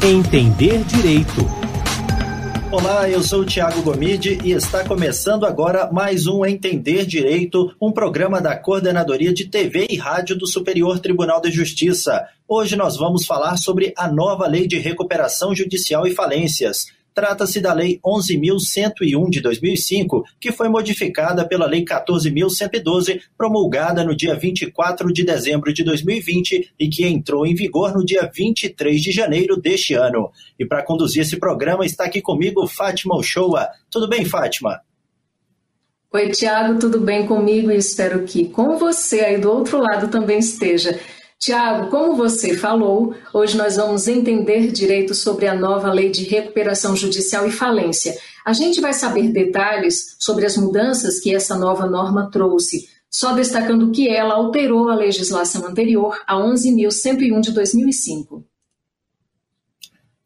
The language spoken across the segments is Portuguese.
Entender Direito. Olá, eu sou o Tiago Gomide e está começando agora mais um Entender Direito, um programa da Coordenadoria de TV e Rádio do Superior Tribunal de Justiça. Hoje nós vamos falar sobre a nova Lei de Recuperação Judicial e Falências. Trata-se da Lei 11.101 de 2005, que foi modificada pela Lei 14.112, promulgada no dia 24 de dezembro de 2020 e que entrou em vigor no dia 23 de janeiro deste ano. E para conduzir esse programa está aqui comigo Fátima Ochoa. Tudo bem, Fátima? Oi, Tiago, tudo bem comigo e espero que com você aí do outro lado também esteja. Tiago, como você falou, hoje nós vamos entender direito sobre a nova lei de recuperação judicial e falência. A gente vai saber detalhes sobre as mudanças que essa nova norma trouxe, só destacando que ela alterou a legislação anterior, a 11.101 de 2005.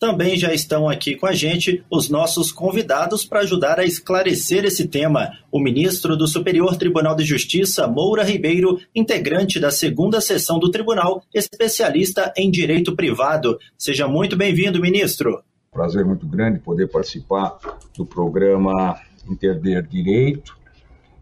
Também já estão aqui com a gente os nossos convidados para ajudar a esclarecer esse tema. O ministro do Superior Tribunal de Justiça, Moura Ribeiro, integrante da segunda sessão do tribunal, especialista em direito privado. Seja muito bem-vindo, ministro. Prazer muito grande poder participar do programa Entender Direito.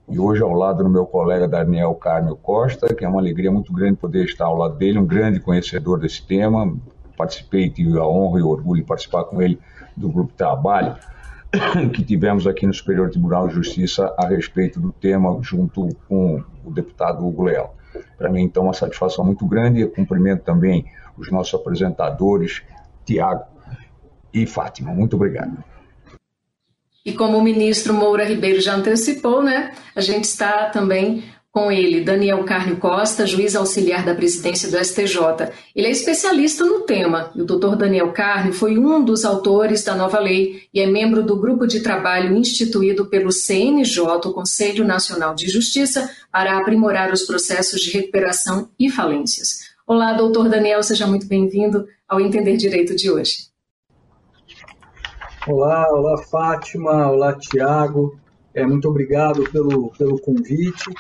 E hoje, ao lado do meu colega Daniel Carmo Costa, que é uma alegria muito grande poder estar ao lado dele, um grande conhecedor desse tema, participei, tive a honra e o orgulho de participar com ele do grupo de trabalho que tivemos aqui no Superior Tribunal de Justiça a respeito do tema, junto com o deputado Hugo Leal. Para mim, então, uma satisfação muito grande. Eu cumprimento também os nossos apresentadores, Tiago e Fátima. Muito obrigado. E como o ministro Moura Ribeiro já antecipou, né, a gente está também com ele, Daniel Carne Costa, juiz auxiliar da presidência do STJ. Ele é especialista no tema e o doutor Daniel Carne foi um dos autores da nova lei e é membro do grupo de trabalho instituído pelo CNJ, o Conselho Nacional de Justiça, para aprimorar os processos de recuperação e falências. Olá, doutor Daniel, seja muito bem-vindo ao Entender Direito de hoje. Olá, olá Fátima, olá Tiago, é, muito obrigado pelo, pelo convite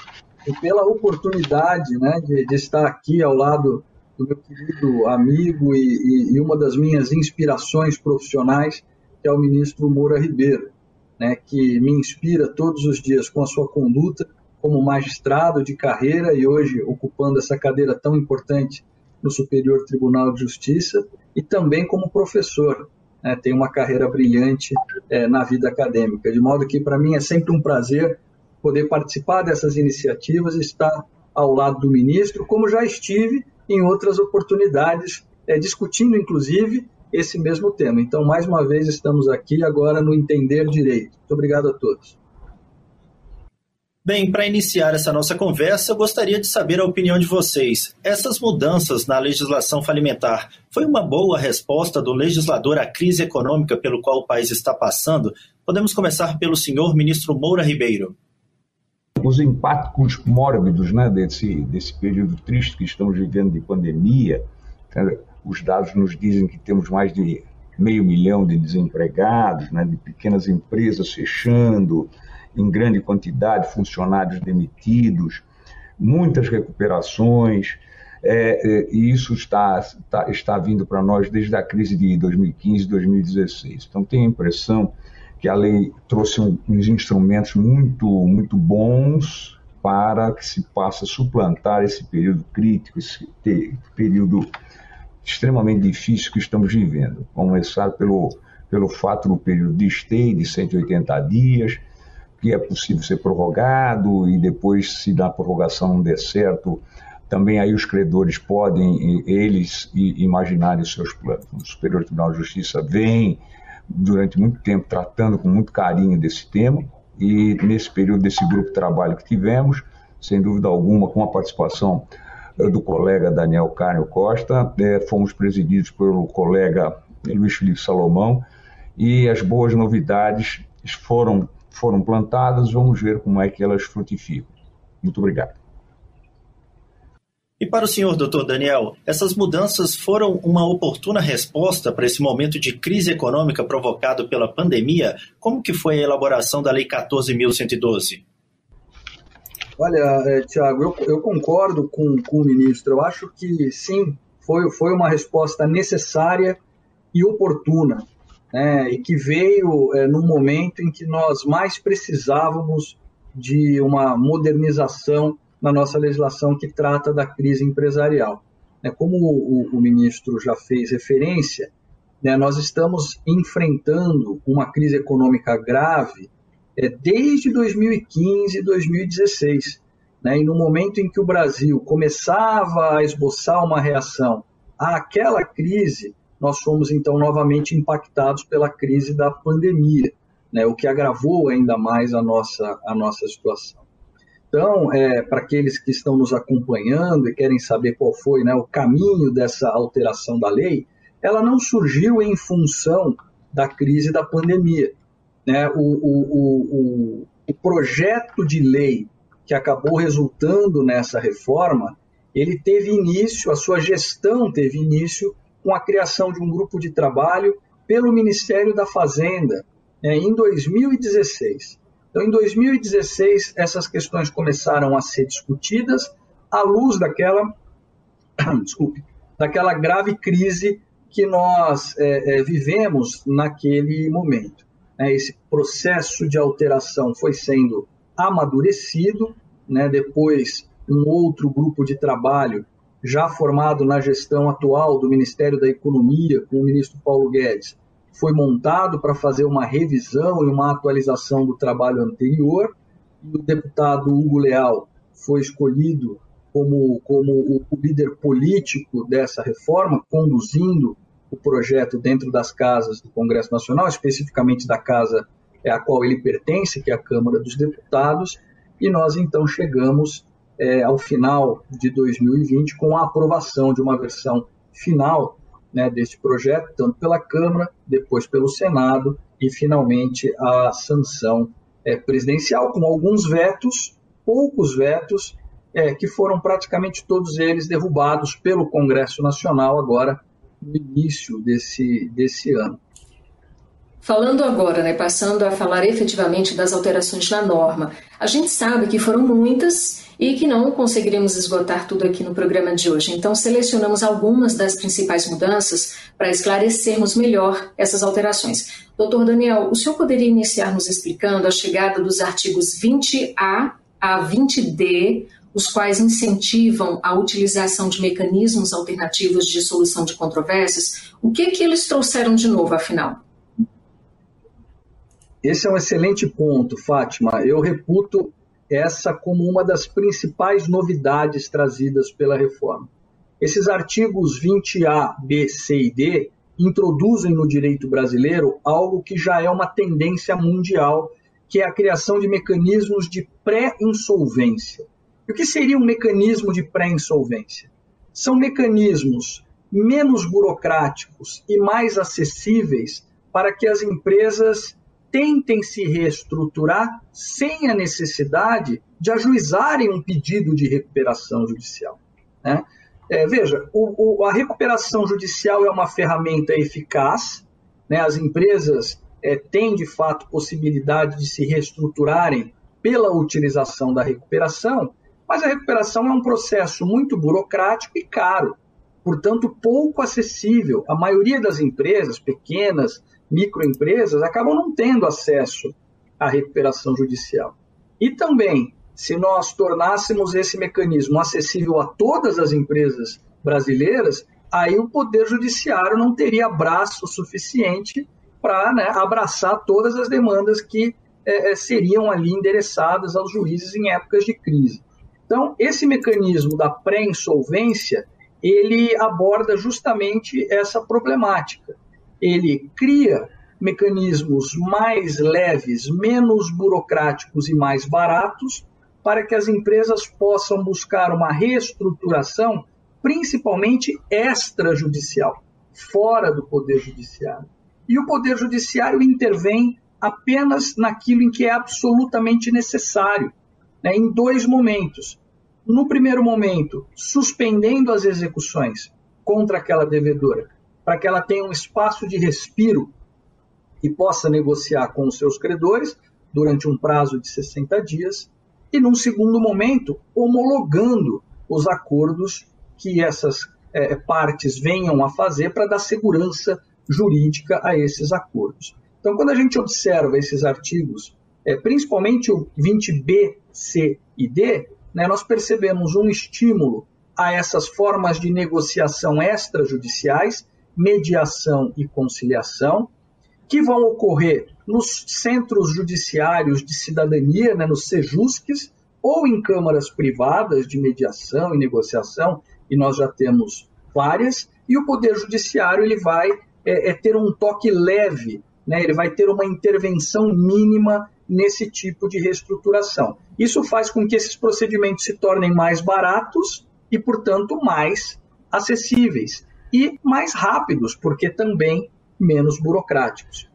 e pela oportunidade né, de, de, estar aqui ao lado do meu querido amigo e, e, e, uma das minhas inspirações profissionais, que é o ministro Moura Ribeiro, né, que me inspira todos os dias com a sua conduta como magistrado de carreira e hoje ocupando essa cadeira tão importante no Superior Tribunal de Justiça e também como professor. Né, tem uma carreira brilhante é, na vida acadêmica, de modo que para mim é sempre um prazer poder participar dessas iniciativas estar ao lado do ministro, como já estive em outras oportunidades, é, discutindo inclusive esse mesmo tema. Então, mais uma vez, estamos aqui agora no Entender Direito. Muito obrigado a todos. Bem, para iniciar essa nossa conversa, eu gostaria de saber a opinião de vocês. Essas mudanças na legislação falimentar foi uma boa resposta do legislador à crise econômica pelo qual o país está passando? Podemos começar pelo senhor ministro Moura Ribeiro os impactos mórbidos né, desse, desse período triste que estamos vivendo de pandemia. Os dados nos dizem que temos mais de meio milhão de desempregados, né, de pequenas empresas fechando, em grande quantidade, funcionários demitidos, muitas recuperações. É, é, e isso está, está, está vindo para nós desde a crise de 2015 2016. Então, tenho a impressão que a lei trouxe uns instrumentos muito, muito bons para que se possa suplantar esse período crítico, esse período extremamente difícil que estamos vivendo. Vamos começar pelo, pelo fato do período de stay de 180 dias, que é possível ser prorrogado e depois, se da prorrogação não der certo, também aí os credores podem, eles, imaginarem os seus planos. O Superior Tribunal de Justiça vem durante muito tempo tratando com muito carinho desse tema e nesse período desse grupo de trabalho que tivemos, sem dúvida alguma, com a participação eh, do colega Daniel Carnio Costa, eh, fomos presididos pelo colega Luiz Felipe Salomão e as boas novidades foram, foram plantadas, vamos ver como é que elas frutificam. Muito obrigado. E para o senhor, doutor Daniel, essas mudanças foram uma oportuna resposta para esse momento de crise econômica provocado pela pandemia? Como que foi a elaboração da Lei 14.112? Olha, é, Tiago, eu, eu, concordo com, com o ministro. Eu acho que sim, foi, foi uma resposta necessária e oportuna, né, e que veio é, num momento em que nós mais precisávamos de uma modernização na nossa legislação que trata da crise empresarial. É, como o, ministro já fez referência, né, nós estamos enfrentando uma crise econômica grave é, desde 2015 2016. Né, e no momento em que o Brasil começava a esboçar uma reação àquela crise, nós fomos então novamente impactados pela crise da pandemia, né, o que agravou ainda mais a nossa, a nossa situação. Então, é, para aqueles que estão nos acompanhando e querem saber qual foi né, o caminho dessa alteração da lei, ela não surgiu em função da crise da pandemia. Né? O, o, o, o projeto de lei que acabou resultando nessa reforma, ele teve início, a sua gestão teve início com a criação de um grupo de trabalho pelo Ministério da Fazenda né, em 2016. Então, em 2016, essas questões começaram a ser discutidas à luz daquela, desculpe, daquela grave crise que nós é, é, vivemos naquele momento. É, esse processo de alteração foi sendo amadurecido, né, depois um outro grupo de trabalho já formado na gestão atual do Ministério da Economia, com o ministro Paulo Guedes, foi montado para fazer uma revisão e uma atualização do trabalho anterior. E o deputado Hugo Leal foi escolhido como, como o, líder político dessa reforma, conduzindo o projeto dentro das casas do Congresso Nacional, especificamente da casa a qual ele pertence, que é a Câmara dos Deputados, e nós então chegamos é, ao final de 2020 com a aprovação de uma versão final né, deste projeto, tanto pela Câmara, depois pelo Senado e finalmente a sanção é, presidencial, com alguns vetos, poucos vetos, é, que foram praticamente todos eles derrubados pelo Congresso Nacional agora no início desse, desse ano. Falando agora, né, passando a falar efetivamente das alterações na norma, a gente sabe que foram muitas e que não conseguiremos esgotar tudo aqui no programa de hoje. Então, selecionamos algumas das principais mudanças para esclarecermos melhor essas alterações. Doutor Daniel, o senhor poderia iniciar nos explicando a chegada dos artigos 20A a 20D, os quais incentivam a utilização de mecanismos alternativos de solução de controvérsias? O que, que eles trouxeram de novo, afinal? Esse é um excelente ponto, Fátima. Eu reputo essa como uma das principais novidades trazidas pela reforma. Esses artigos 20A, B, C e D introduzem no direito brasileiro algo que já é uma tendência mundial, que é a criação de mecanismos de pré-insolvência. E o que seria um mecanismo de pré-insolvência? São mecanismos menos burocráticos e mais acessíveis para que as empresas tentem se reestruturar sem a necessidade de ajuizarem um pedido de recuperação judicial. Né? É, veja, o, o, a recuperação judicial é uma ferramenta eficaz, né? as empresas é, têm de fato possibilidade de se reestruturarem pela utilização da recuperação, mas a recuperação é um processo muito burocrático e caro, portanto pouco acessível. A maioria das empresas, pequenas, microempresas acabam não tendo acesso à recuperação judicial. E também, se nós tornássemos esse mecanismo acessível a todas as empresas brasileiras, aí o Poder Judiciário não teria braço suficiente para né, abraçar todas as demandas que é, é, seriam ali endereçadas aos juízes em épocas de crise. Então, esse mecanismo da pré-insolvência, ele aborda justamente essa problemática ele cria mecanismos mais leves, menos burocráticos e mais baratos para que as empresas possam buscar uma reestruturação, principalmente extrajudicial, fora do Poder Judiciário. E o Poder Judiciário intervém apenas naquilo em que é absolutamente necessário, né, em dois momentos. No primeiro momento, suspendendo as execuções contra aquela devedora, para que ela tenha um espaço de respiro e possa negociar com os seus credores durante um prazo de 60 dias, e num segundo momento, homologando os acordos que essas é, partes venham a fazer para dar segurança jurídica a esses acordos. Então, quando a gente observa esses artigos, é, principalmente o 20B, C e D, né, nós percebemos um estímulo a essas formas de negociação extrajudiciais, mediação e conciliação, que vão ocorrer nos centros judiciários de cidadania, né, nos SEJUSCs, ou em câmaras privadas de mediação e negociação, e nós já temos várias, e o Poder Judiciário ele vai é, é ter um toque leve, né, ele vai ter uma intervenção mínima nesse tipo de reestruturação. Isso faz com que esses procedimentos se tornem mais baratos e, portanto, mais acessíveis e mais rápidos, porque também menos burocráticos.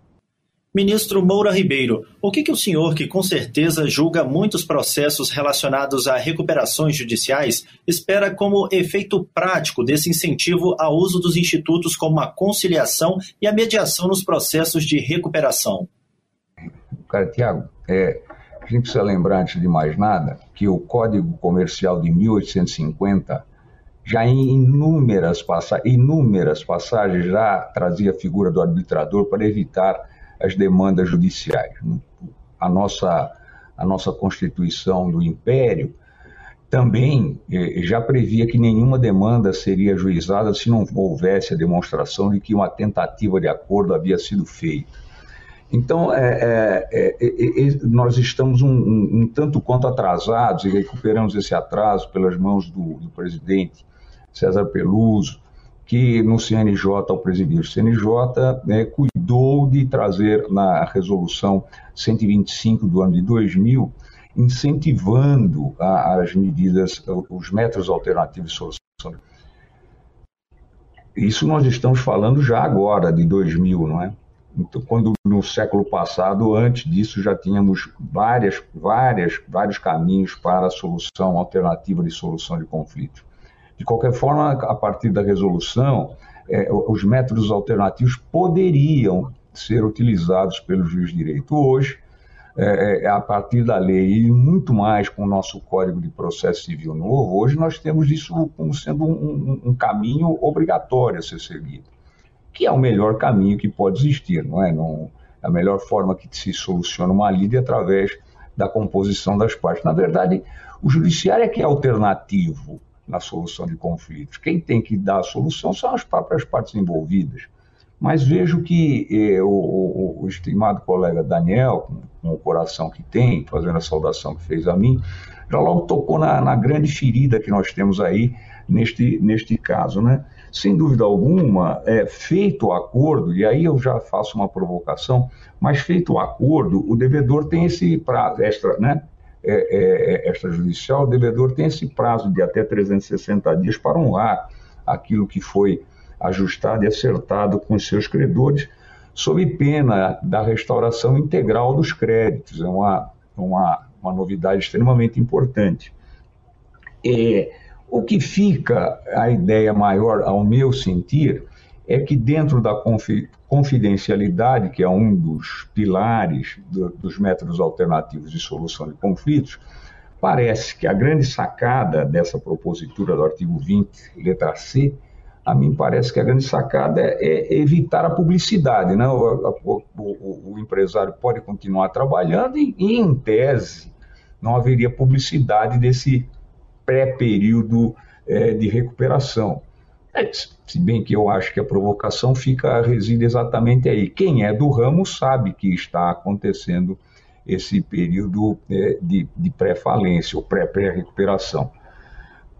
Ministro Moura Ribeiro, o que, que o senhor, que com certeza julga muitos processos relacionados a recuperações judiciais, espera como efeito prático desse incentivo ao uso dos institutos como a conciliação e a mediação nos processos de recuperação? Cara, Tiago, é, a gente precisa lembrar, antes de mais nada, que o Código Comercial de 1850 já em inúmeras, passa inúmeras passagens já trazia a figura do arbitrador para evitar as demandas judiciais. A nossa, a nossa Constituição do Império também eh, já previa que nenhuma demanda seria ajuizada se não houvesse a demonstração de que uma tentativa de acordo havia sido feita. Então, é, é, é, é nós estamos um, um, um, tanto quanto atrasados e recuperamos esse atraso pelas mãos do, do presidente César Peluso, que no CNJ, ao presidir o CNJ, né, cuidou de trazer na resolução 125 do ano de 2000, incentivando a, as medidas, os métodos alternativos de solução. Isso nós estamos falando já agora, de 2000, não é? Então, quando no século passado, antes disso, já tínhamos várias, várias, vários caminhos para a solução alternativa de solução de conflitos. De qualquer forma, a partir da resolução, é, os métodos alternativos poderiam ser utilizados pelo juiz de direito. Hoje, é, é, a partir da lei e muito mais com o nosso Código de Processo Civil novo, hoje nós temos isso como sendo um, um, um caminho obrigatório a ser seguido, que é o melhor caminho que pode existir, não é? Não, a melhor forma que se soluciona uma lide é através da composição das partes. Na verdade, o judiciário é que é alternativo na solução de conflitos. Quem tem que dar a solução são as próprias partes envolvidas. Mas vejo que eh, o, o, o, estimado colega Daniel, com, com, o coração que tem, fazendo a saudação que fez a mim, já logo tocou na, na grande ferida que nós temos aí neste, neste caso. Né? Sem dúvida alguma, é, feito o acordo, e aí eu já faço uma provocação, mas feito o acordo, o devedor tem esse prazo extra, né? É, é, é, o devedor tem esse prazo de até 360 dias para honrar aquilo que foi ajustado e acertado com os seus credores, sob pena da restauração integral dos créditos. É uma, uma, uma novidade extremamente importante. É, o que fica a ideia maior, ao meu sentir, é que dentro da confidencialidade, que é um dos pilares do, dos métodos alternativos de solução de conflitos, parece que a grande sacada dessa propositura do artigo 20, letra C, a mim parece que a grande sacada é, é evitar a publicidade. Né? O, o, o, empresário pode continuar trabalhando e, e, em tese, não haveria publicidade desse pré-período é, de recuperação. É, se bem que eu acho que a provocação fica reside exatamente aí. Quem é do ramo sabe que está acontecendo esse período é, de, de pré-falência ou pré-recuperação.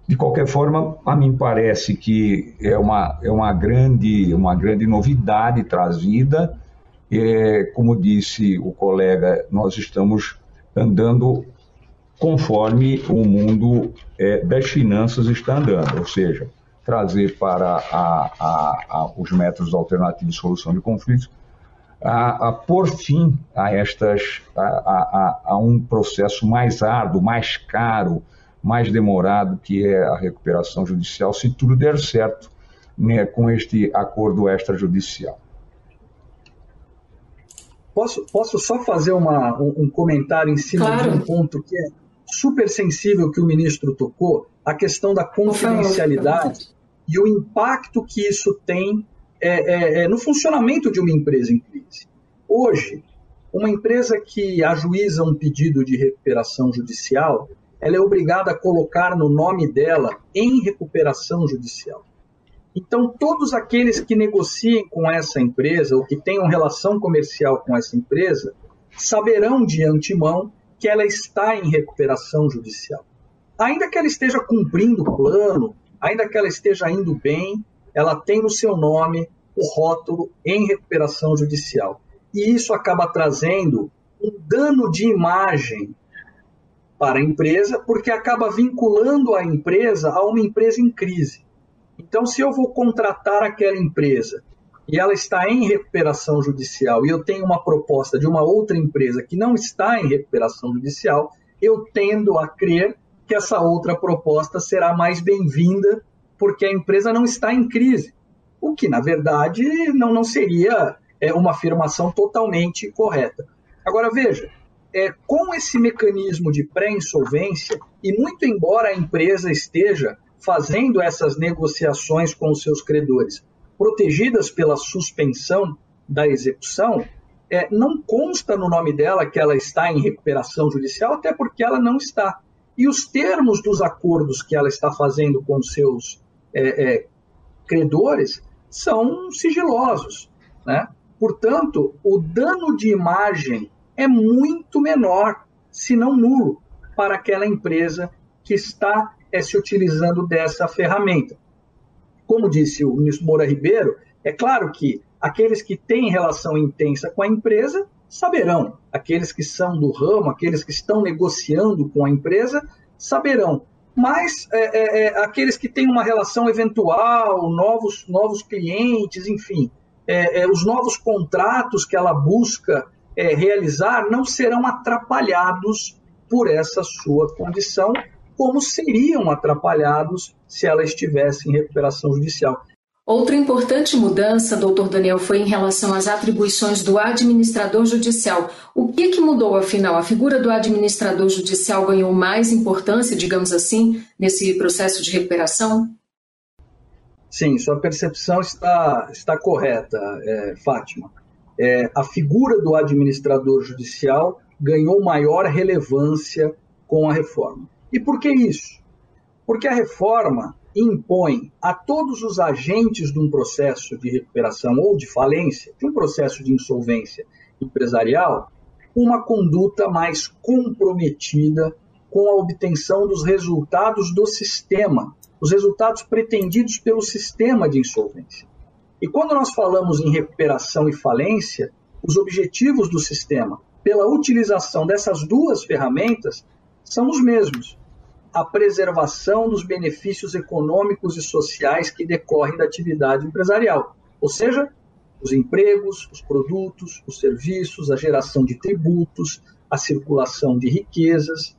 De qualquer forma, a mim parece que é uma, é uma, grande, uma grande novidade trazida. É, como disse o colega, nós estamos andando conforme o mundo é, das finanças está andando, ou seja, trazer para a, a, a, os métodos alternativos de solução de conflitos, a, a por fim a estas a, a, um processo mais árduo, mais caro, mais demorado, que é a recuperação judicial, se tudo der certo né, com este acordo extrajudicial. Posso, posso só fazer uma, um, um comentário em cima claro. de um ponto que é super sensível que o ministro tocou, a questão da confidencialidade e o impacto que isso tem é, é, no funcionamento de uma empresa em crise. Hoje, uma empresa que ajuiza um pedido de recuperação judicial, ela é obrigada a colocar no nome dela em recuperação judicial. Então, todos aqueles que negociem com essa empresa ou que tenham relação comercial com essa empresa saberão de antemão que ela está em recuperação judicial. Ainda que ela esteja cumprindo o plano, ainda que ela esteja indo bem, ela tem no seu nome o rótulo em recuperação judicial. E isso acaba trazendo um dano de imagem para a empresa, porque acaba vinculando a empresa a uma empresa em crise. Então, se eu vou contratar aquela empresa e ela está em recuperação judicial e eu tenho uma proposta de uma outra empresa que não está em recuperação judicial, eu tendo a crer que essa outra proposta será mais bem-vinda porque a empresa não está em crise. O que, na verdade, não, não seria é, uma afirmação totalmente correta. Agora, veja, é, com esse mecanismo de pré-insolvência, e muito embora a empresa esteja fazendo essas negociações com os seus credores, protegidas pela suspensão da execução, é, não consta no nome dela que ela está em recuperação judicial, até porque ela não está. E os termos dos acordos que ela está fazendo com seus é, é, credores são sigilosos. Né? Portanto, o dano de imagem é muito menor, se não nulo, para aquela empresa que está é, se utilizando dessa ferramenta. Como disse o ministro Moura Ribeiro, é claro que aqueles que têm relação intensa com a empresa saberão, aqueles que são do ramo, aqueles que estão negociando com a empresa saberão, mas é, é, é aqueles que têm uma relação eventual, novos, novos clientes, enfim, é, é, os novos contratos que ela busca é, realizar não serão atrapalhados por essa sua condição como seriam atrapalhados se ela estivesse em recuperação judicial. Outra importante mudança, doutor Daniel, foi em relação às atribuições do administrador judicial. O que, que mudou, afinal? A figura do administrador judicial ganhou mais importância, digamos assim, nesse processo de recuperação? Sim, sua percepção está, está correta, é, Fátima. É, a figura do administrador judicial ganhou maior relevância com a reforma. E por que isso? Porque a reforma impõe a todos os agentes de um processo de recuperação ou de falência, de um processo de insolvência empresarial, uma conduta mais comprometida com a obtenção dos resultados do sistema, os resultados pretendidos pelo sistema de insolvência. E quando nós falamos em recuperação e falência, os objetivos do sistema, pela utilização dessas duas ferramentas, são os mesmos a preservação dos benefícios econômicos e sociais que decorrem da atividade empresarial, ou seja, os empregos, os produtos, os serviços, a geração de tributos, a circulação de riquezas.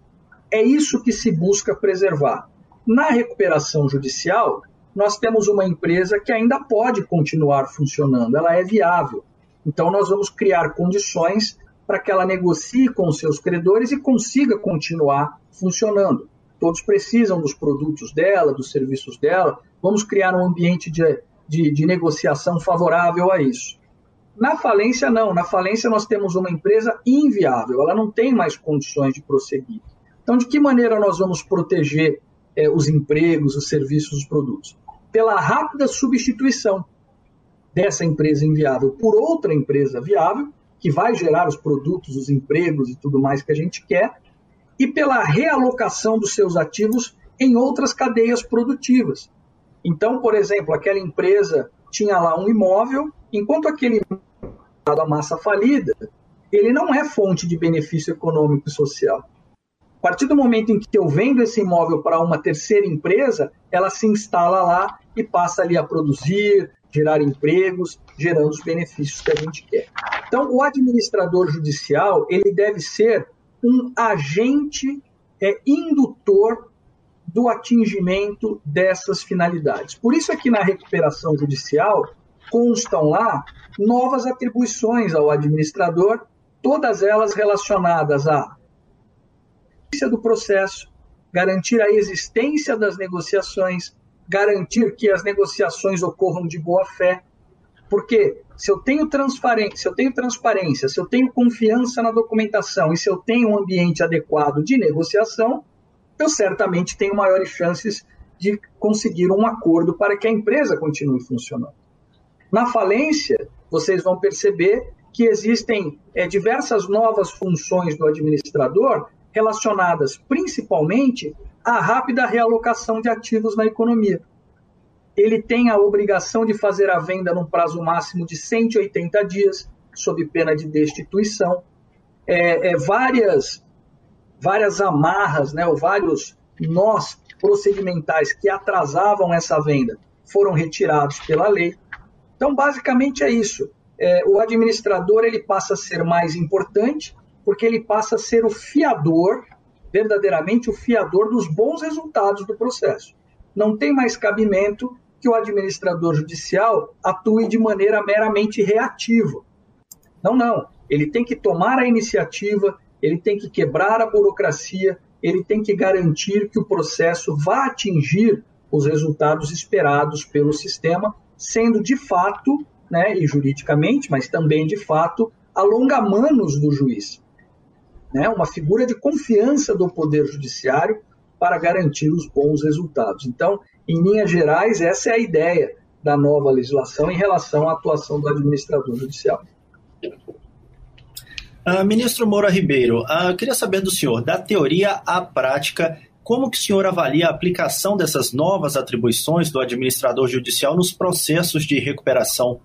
É isso que se busca preservar. Na recuperação judicial, nós temos uma empresa que ainda pode continuar funcionando, ela é viável. Então, nós vamos criar condições para que ela negocie com seus credores e consiga continuar funcionando todos precisam dos produtos dela, dos serviços dela, vamos criar um ambiente de, de, de negociação favorável a isso. Na falência, não. Na falência, nós temos uma empresa inviável, ela não tem mais condições de prosseguir. Então, de que maneira nós vamos proteger é, os empregos, os serviços, os produtos? Pela rápida substituição dessa empresa inviável por outra empresa viável, que vai gerar os produtos, os empregos e tudo mais que a gente quer, e pela realocação dos seus ativos em outras cadeias produtivas. Então, por exemplo, aquela empresa tinha lá um imóvel, enquanto aquele a massa falida, ele não é fonte de benefício econômico e social. A partir do momento em que eu vendo esse imóvel para uma terceira empresa, ela se instala lá e passa ali a produzir, gerar empregos, gerando os benefícios que a gente quer. Então, o administrador judicial ele deve ser um agente é, indutor do atingimento dessas finalidades. Por isso é na recuperação judicial constam lá novas atribuições ao administrador, todas elas relacionadas à do processo, garantir a existência das negociações, garantir que as negociações ocorram de boa fé, Porque se eu tenho transparência, se eu tenho transparência, se eu tenho confiança na documentação e se eu tenho um ambiente adequado de negociação, eu certamente tenho maiores chances de conseguir um acordo para que a empresa continue funcionando. Na falência, vocês vão perceber que existem é, diversas novas funções do administrador relacionadas principalmente à rápida realocação de ativos na economia. Ele tem a obrigação de fazer a venda num prazo máximo de 180 dias, sob pena de destituição. É, é, várias, várias amarras, né, ou vários nós procedimentais que atrasavam essa venda foram retirados pela lei. Então, basicamente é isso. É, o administrador ele passa a ser mais importante porque ele passa a ser o fiador, verdadeiramente o fiador dos bons resultados do processo. Não tem mais cabimento que o administrador judicial atue de maneira meramente reativa. Não, não. Ele tem que tomar a iniciativa, ele tem que quebrar a burocracia, ele tem que garantir que o processo vá atingir os resultados esperados pelo sistema, sendo de fato, né, e juridicamente, mas também de fato, alonga-manos do juiz. Né, uma figura de confiança do Poder Judiciário para garantir os bons resultados. Então, em linhas gerais, essa é a ideia da nova legislação em relação à atuação do administrador judicial. Uh, ministro Moura Ribeiro, uh, queria saber do senhor, da teoria à prática, como que o senhor avalia a aplicação dessas novas atribuições do administrador judicial nos processos de recuperação?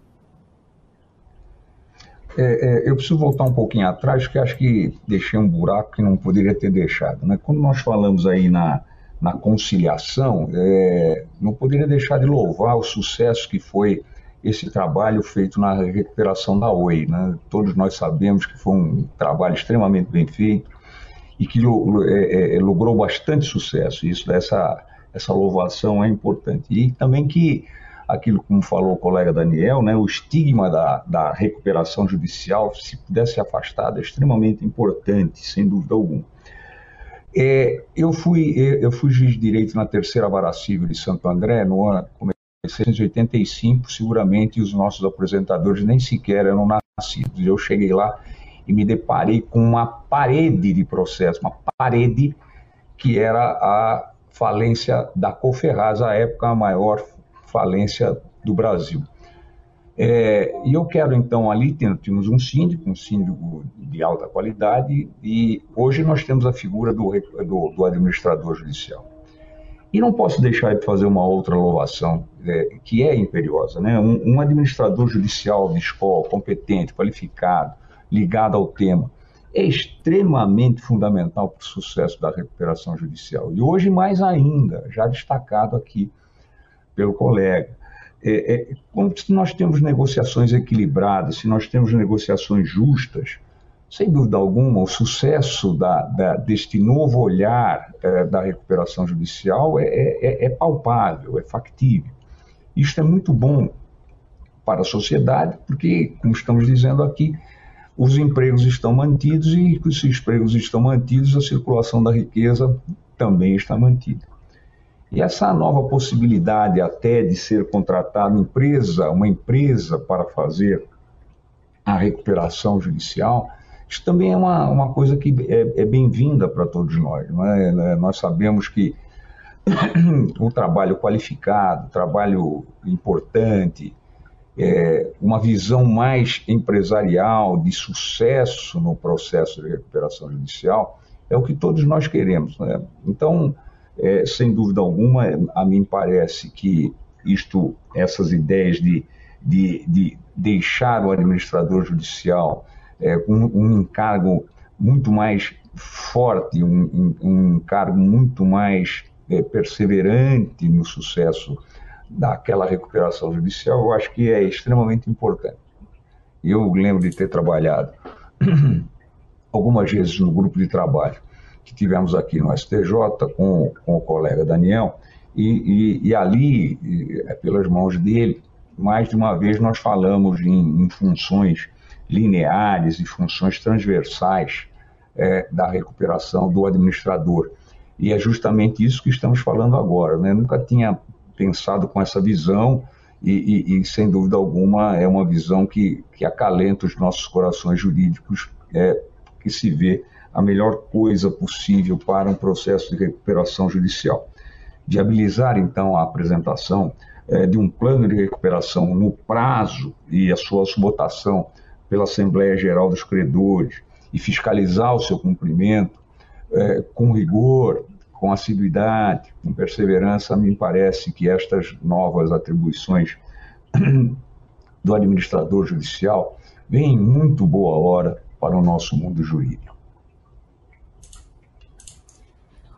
É, é, eu preciso voltar um pouquinho atrás, porque acho que deixei um buraco que não poderia ter deixado. Né? Quando nós falamos aí na, na conciliação, é, não poderia deixar de louvar o sucesso que foi esse trabalho feito na recuperação da Oi. Né? Todos nós sabemos que foi um trabalho extremamente bem feito e que é, é, logrou bastante sucesso. Isso, essa, essa louvação é importante. E também que aquilo como falou o colega Daniel, né, o estigma da, da recuperação judicial, se pudesse ser afastado, é extremamente importante, sem dúvida alguma. É, eu, fui, eu fui juiz de direito na terceira vara civil de Santo André no ano 1985, seguramente os nossos apresentadores nem sequer eram nascidos. Eu cheguei lá e me deparei com uma parede de processo, uma parede que era a falência da Coferraz, à época a maior falência do Brasil. É, e eu quero, então, ali temos um síndico, um síndico de alta qualidade, e hoje nós temos a figura do, do, do administrador judicial. E não posso deixar de fazer uma outra louvação, é, que é imperiosa. Né? Um, um, administrador judicial de escola, competente, qualificado, ligado ao tema, é extremamente fundamental para o sucesso da recuperação judicial. E hoje, mais ainda, já destacado aqui pelo colega é, é, se nós temos negociações equilibradas, se nós temos negociações justas, sem dúvida alguma, o sucesso da, da, deste novo olhar é, da recuperação judicial é, é, é, palpável, é factível. Isto é muito bom para a sociedade, porque, como estamos dizendo aqui, os empregos estão mantidos e, se os empregos estão mantidos, a circulação da riqueza também está mantida. E essa nova possibilidade até de ser contratado empresa, uma empresa para fazer a recuperação judicial, isso também é uma, uma coisa que é, é bem-vinda para todos nós. É? Nós sabemos que o trabalho qualificado, trabalho importante, é, uma visão mais empresarial de sucesso no processo de recuperação judicial é o que todos nós queremos. Né? Então, é, sem dúvida alguma, a mim parece que isto, essas ideias de, de, de deixar o administrador judicial é, com um encargo muito mais forte, um, um encargo muito mais é, perseverante no sucesso daquela recuperação judicial, eu acho que é extremamente importante. Eu lembro de ter trabalhado algumas vezes no grupo de trabalho que tivemos aqui no STJ com, com o colega Daniel, e, e, e ali, e, é pelas mãos dele, mais de uma vez nós falamos em, em funções lineares e funções transversais é, da recuperação do administrador. E é justamente isso que estamos falando agora. Né? Nunca tinha pensado com essa visão e, e, e, sem dúvida alguma, é uma visão que, que acalenta os nossos corações jurídicos, é, que se vê a melhor coisa possível para um processo de recuperação judicial. Viabilizar, então, a apresentação é, de um plano de recuperação no prazo e a sua votação pela Assembleia Geral dos Credores e fiscalizar o seu cumprimento é, com rigor, com assiduidade, com perseverança, me parece que estas novas atribuições do administrador judicial vêm em muito boa hora para o nosso mundo jurídico.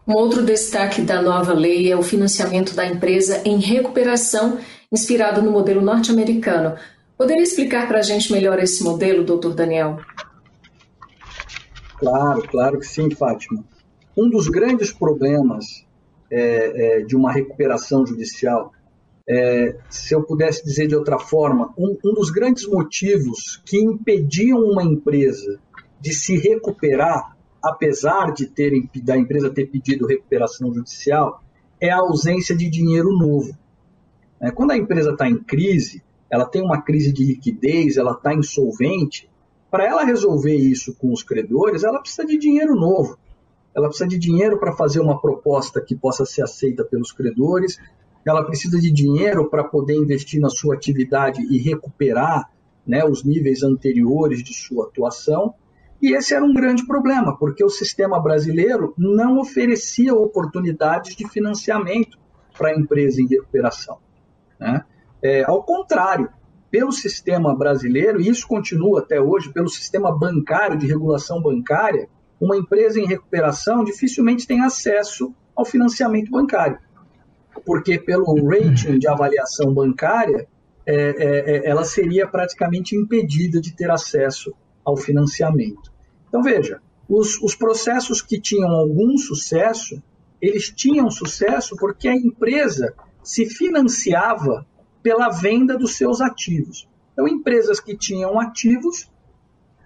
Um outro destaque da nova lei é o financiamento da empresa em recuperação, inspirado no modelo norte-americano. Poderia explicar para a gente melhor esse modelo, doutor Daniel? Claro, claro que sim, Fátima. Um dos grandes problemas é, é, de uma recuperação judicial, é, se eu pudesse dizer de outra forma, um, um dos grandes motivos que impediam uma empresa de se recuperar apesar de terem, da empresa ter pedido recuperação judicial, é a ausência de dinheiro novo. É, quando a empresa está em crise, ela tem uma crise de liquidez, ela está insolvente, para ela resolver isso com os credores, ela precisa de dinheiro novo. Ela precisa de dinheiro para fazer uma proposta que possa ser aceita pelos credores, ela precisa de dinheiro para poder investir na sua atividade e recuperar né, os níveis anteriores de sua atuação. E esse era um grande problema, porque o sistema brasileiro não oferecia oportunidades de financiamento para a empresa em recuperação. Né? É, ao contrário, pelo sistema brasileiro, e isso continua até hoje, pelo sistema bancário, de regulação bancária, uma empresa em recuperação dificilmente tem acesso ao financiamento bancário. Porque pelo rating de avaliação bancária, é, é, é ela seria praticamente impedida de ter acesso ao financiamento. Então, veja, os, os processos que tinham algum sucesso, eles tinham sucesso porque a empresa se financiava pela venda dos seus ativos. Então, empresas que tinham ativos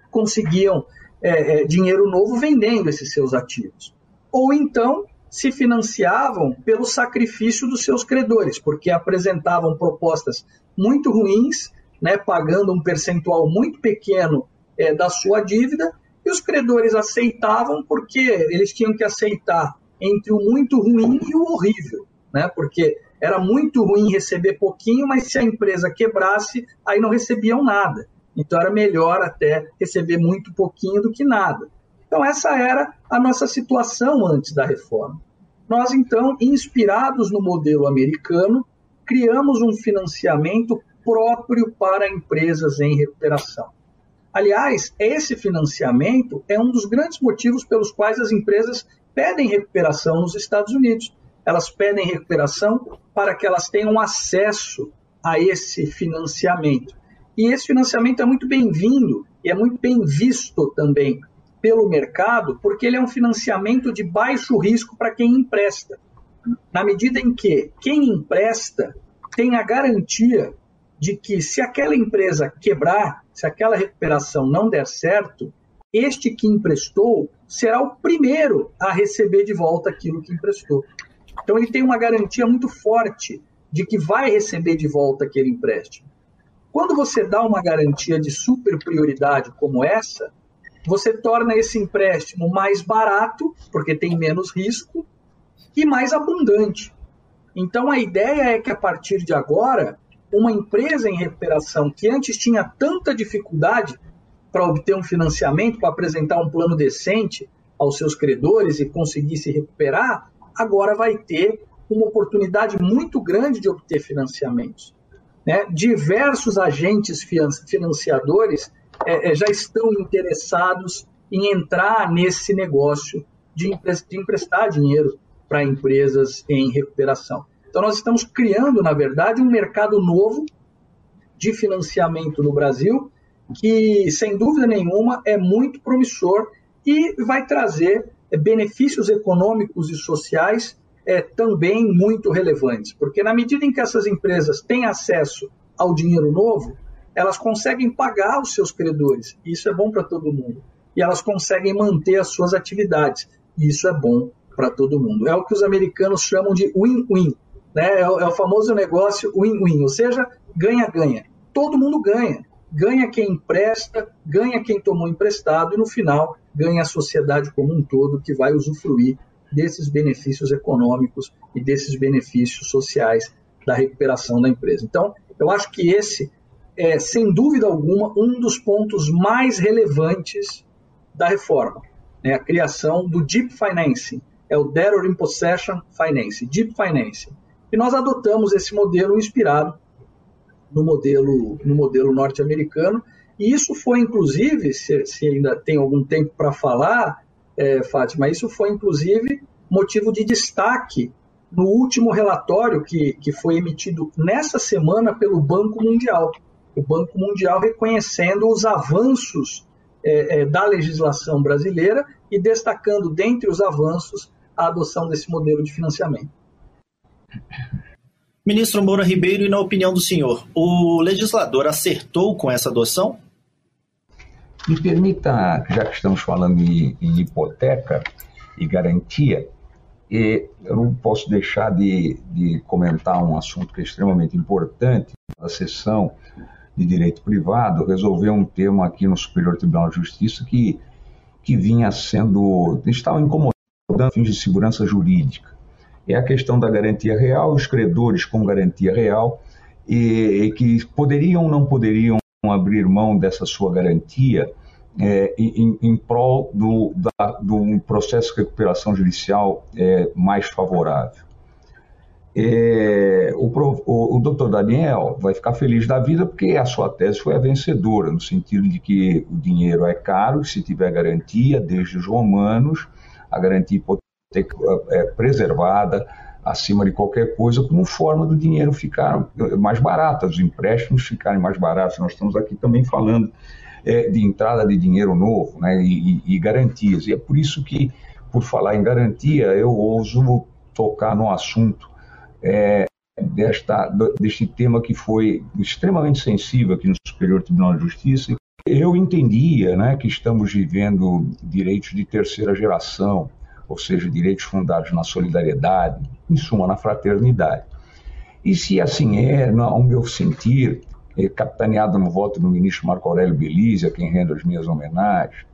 conseguiam é, é, dinheiro novo vendendo esses seus ativos. Ou então se financiavam pelo sacrifício dos seus credores, porque apresentavam propostas muito ruins, né, pagando um percentual muito pequeno é, da sua dívida e os credores aceitavam porque eles tinham que aceitar entre o muito ruim e o horrível, né? Porque era muito ruim receber pouquinho, mas se a empresa quebrasse, aí não recebiam nada. Então era melhor até receber muito pouquinho do que nada. Então essa era a nossa situação antes da reforma. Nós então, inspirados no modelo americano, criamos um financiamento próprio para empresas em recuperação. Aliás, esse financiamento é um dos grandes motivos pelos quais as empresas pedem recuperação nos Estados Unidos. Elas pedem recuperação para que elas tenham acesso a esse financiamento. E esse financiamento é muito bem-vindo e é muito bem visto também pelo mercado, porque ele é um financiamento de baixo risco para quem empresta. Na medida em que quem empresta tem a garantia de que se aquela empresa quebrar, se aquela recuperação não der certo, este que emprestou será o primeiro a receber de volta aquilo que emprestou. Então ele tem uma garantia muito forte de que vai receber de volta aquele empréstimo. Quando você dá uma garantia de super prioridade como essa, você torna esse empréstimo mais barato, porque tem menos risco, e mais abundante. Então a ideia é que a partir de agora uma empresa em recuperação que antes tinha tanta dificuldade para obter um financiamento, para apresentar um plano decente aos seus credores e conseguir se recuperar, agora vai ter uma oportunidade muito grande de obter financiamentos. Né? Diversos agentes financiadores é, é, já estão interessados em entrar nesse negócio de, emprestar dinheiro para empresas em recuperação. Então, nós estamos criando, na verdade, um mercado novo de financiamento no Brasil, que, sem dúvida nenhuma, é muito promissor e vai trazer benefícios econômicos e sociais é, também muito relevantes. Porque, na medida em que essas empresas têm acesso ao dinheiro novo, elas conseguem pagar os seus credores. Isso é bom para todo mundo. E elas conseguem manter as suas atividades. Isso é bom para todo mundo. É o que os americanos chamam de win-win. Né? É, o, é o famoso negócio win-win, ou seja, ganha-ganha. Todo mundo ganha. Ganha quem empresta, ganha quem tomou emprestado e no final ganha a sociedade como um todo que vai usufruir desses benefícios econômicos e desses benefícios sociais da recuperação da empresa. Então, eu acho que esse é, sem dúvida alguma, um dos pontos mais relevantes da reforma, né? a criação do Deep Financing, é o Debtor in Possession Financing, Deep Financing. E nós adotamos esse modelo inspirado no modelo, no modelo norte-americano, e isso foi, inclusive, se, se ainda tem algum tempo para falar, é, Fátima, isso foi, inclusive, motivo de destaque no último relatório que, que foi emitido nessa semana pelo Banco Mundial. O Banco Mundial reconhecendo os avanços é, é, da legislação brasileira e destacando, dentre os avanços, a adoção desse modelo de financiamento. Ministro Moura Ribeiro, e na opinião do senhor, o legislador acertou com essa adoção? Me permita, já que estamos falando em, em hipoteca e garantia, e eu não posso deixar de, de, comentar um assunto que é extremamente importante na sessão de direito privado, resolver um tema aqui no Superior Tribunal de Justiça que, que vinha sendo, estava incomodando fins de segurança jurídica. É a questão da garantia real, os credores com garantia real, e, e que poderiam ou não poderiam abrir mão dessa sua garantia é, em, em, prol do, da, do processo de recuperação judicial é, mais favorável. É, o, o, o doutor Daniel vai ficar feliz da vida porque a sua tese foi a vencedora, no sentido de que o dinheiro é caro, se tiver garantia, desde os romanos, a garantia hipoteca é preservada acima de qualquer coisa, como forma do dinheiro ficar mais barato, os empréstimos ficarem mais baratos. Nós estamos aqui também falando é, de entrada de dinheiro novo né, e, e, garantias. E é por isso que, por falar em garantia, eu ouso tocar no assunto é, desta, deste tema que foi extremamente sensível aqui no Superior Tribunal de Justiça eu entendia né, que estamos vivendo direitos de terceira geração, ou seja, direitos fundados na solidariedade, em suma, na fraternidade. E se assim é, ao meu sentir, é, capitaneado no voto do ministro Marco Aurélio Belize, a quem rendo as minhas homenagens,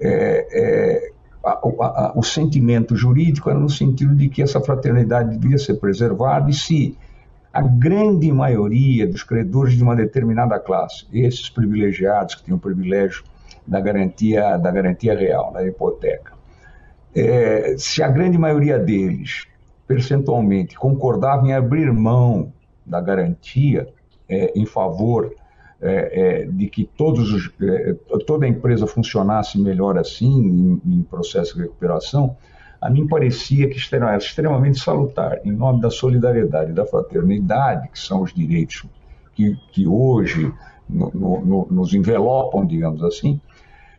é, é, a, a, o sentimento jurídico era no sentido de que essa fraternidade devia ser preservada e se a grande maioria dos credores de uma determinada classe, esses privilegiados que têm o privilégio da garantia, da garantia real, da hipoteca, é, se a grande maioria deles, percentualmente, concordava em abrir mão da garantia é, em favor é, é de que todos os, é, toda a empresa funcionasse melhor assim, em, em processo de recuperação, a mim parecia que era extremamente salutar, em nome da solidariedade e da fraternidade, que são os direitos que, que hoje no, no, nos envelopam, digamos assim,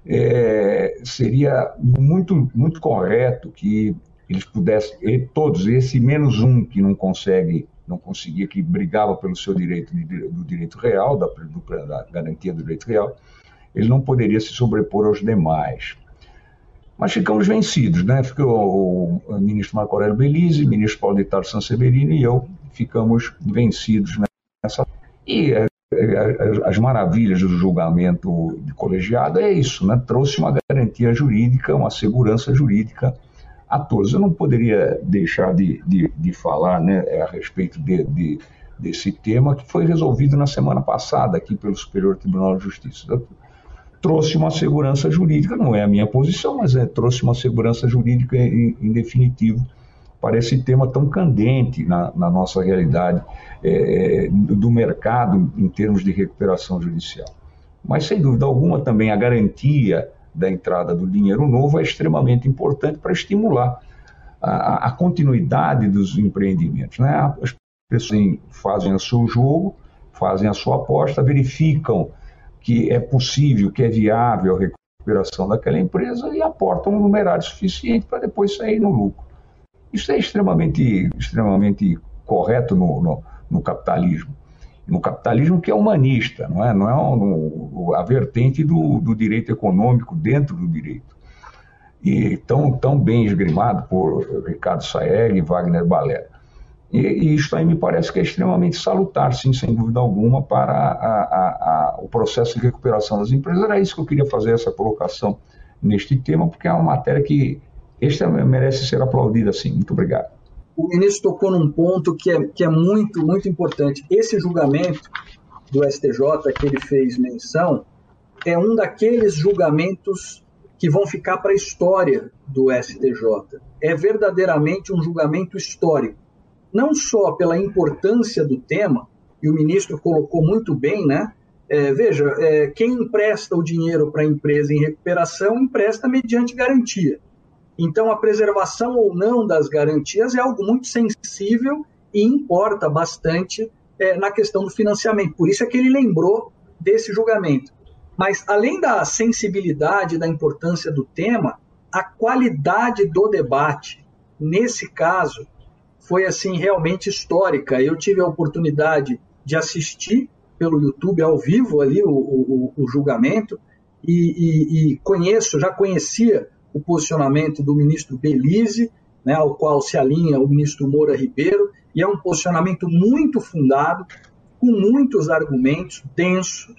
é, seria muito, muito correto que eles pudessem, todos, esse menos um que não consegue, não conseguia, que brigava pelo seu direito, do direito real, da, da garantia do direito real, ele não poderia se sobrepor aos demais. Mas ficamos vencidos, né? Ficou o ministro Marco Aurélio Belize, ministro Paulo de Tarso Sanseverino e eu ficamos vencidos nessa. E é, as maravilhas do julgamento de colegiado é isso, né? Trouxe uma garantia jurídica, uma segurança jurídica a todos. Eu não poderia deixar de, de, de falar né, a respeito de, de, desse tema que foi resolvido na semana passada aqui pelo Superior Tribunal de Justiça trouxe uma segurança jurídica, não é a minha posição, mas é, trouxe uma segurança jurídica em, em definitivo para esse tema tão candente na, na nossa realidade é, do mercado em termos de recuperação judicial. Mas, sem dúvida alguma, também a garantia da entrada do dinheiro novo é extremamente importante para estimular a, a continuidade dos empreendimentos. Né? As pessoas fazem o seu jogo, fazem a sua aposta, verificam que é possível, que é viável a recuperação daquela empresa e aporta um numerário suficiente para depois sair no lucro. Isso é extremamente, extremamente correto no, no, no capitalismo. No capitalismo que é humanista, não é, não é um, a vertente do, do direito econômico dentro do direito. E tão, tão bem esgrimado por Ricardo Saeg e Wagner Balera. E, e isso aí me parece que é extremamente salutar, sim, sem dúvida alguma, para a, a, a, o processo de recuperação das empresas. Era isso que eu queria fazer, essa colocação neste tema, porque é uma matéria que esta merece ser aplaudida, sim. Muito obrigado. O ministro tocou num ponto que é, que é muito, muito importante. Esse julgamento do STJ que ele fez menção é um daqueles julgamentos que vão ficar para a história do STJ. É verdadeiramente um julgamento histórico não só pela importância do tema, e o ministro colocou muito bem, né? É, veja, é, quem empresta o dinheiro para a empresa em recuperação empresta mediante garantia. Então, a preservação ou não das garantias é algo muito sensível e importa bastante é, na questão do financiamento. Por isso é que ele lembrou desse julgamento. Mas, além da sensibilidade, da importância do tema, a qualidade do debate, nesse caso, foi assim realmente histórica. Eu tive a oportunidade de assistir pelo YouTube ao vivo ali o, o, o julgamento e, e, e, conheço, já conhecia o posicionamento do ministro Belize, né, ao qual se alinha o ministro Moura Ribeiro, e é um posicionamento muito fundado, com muitos argumentos, denso,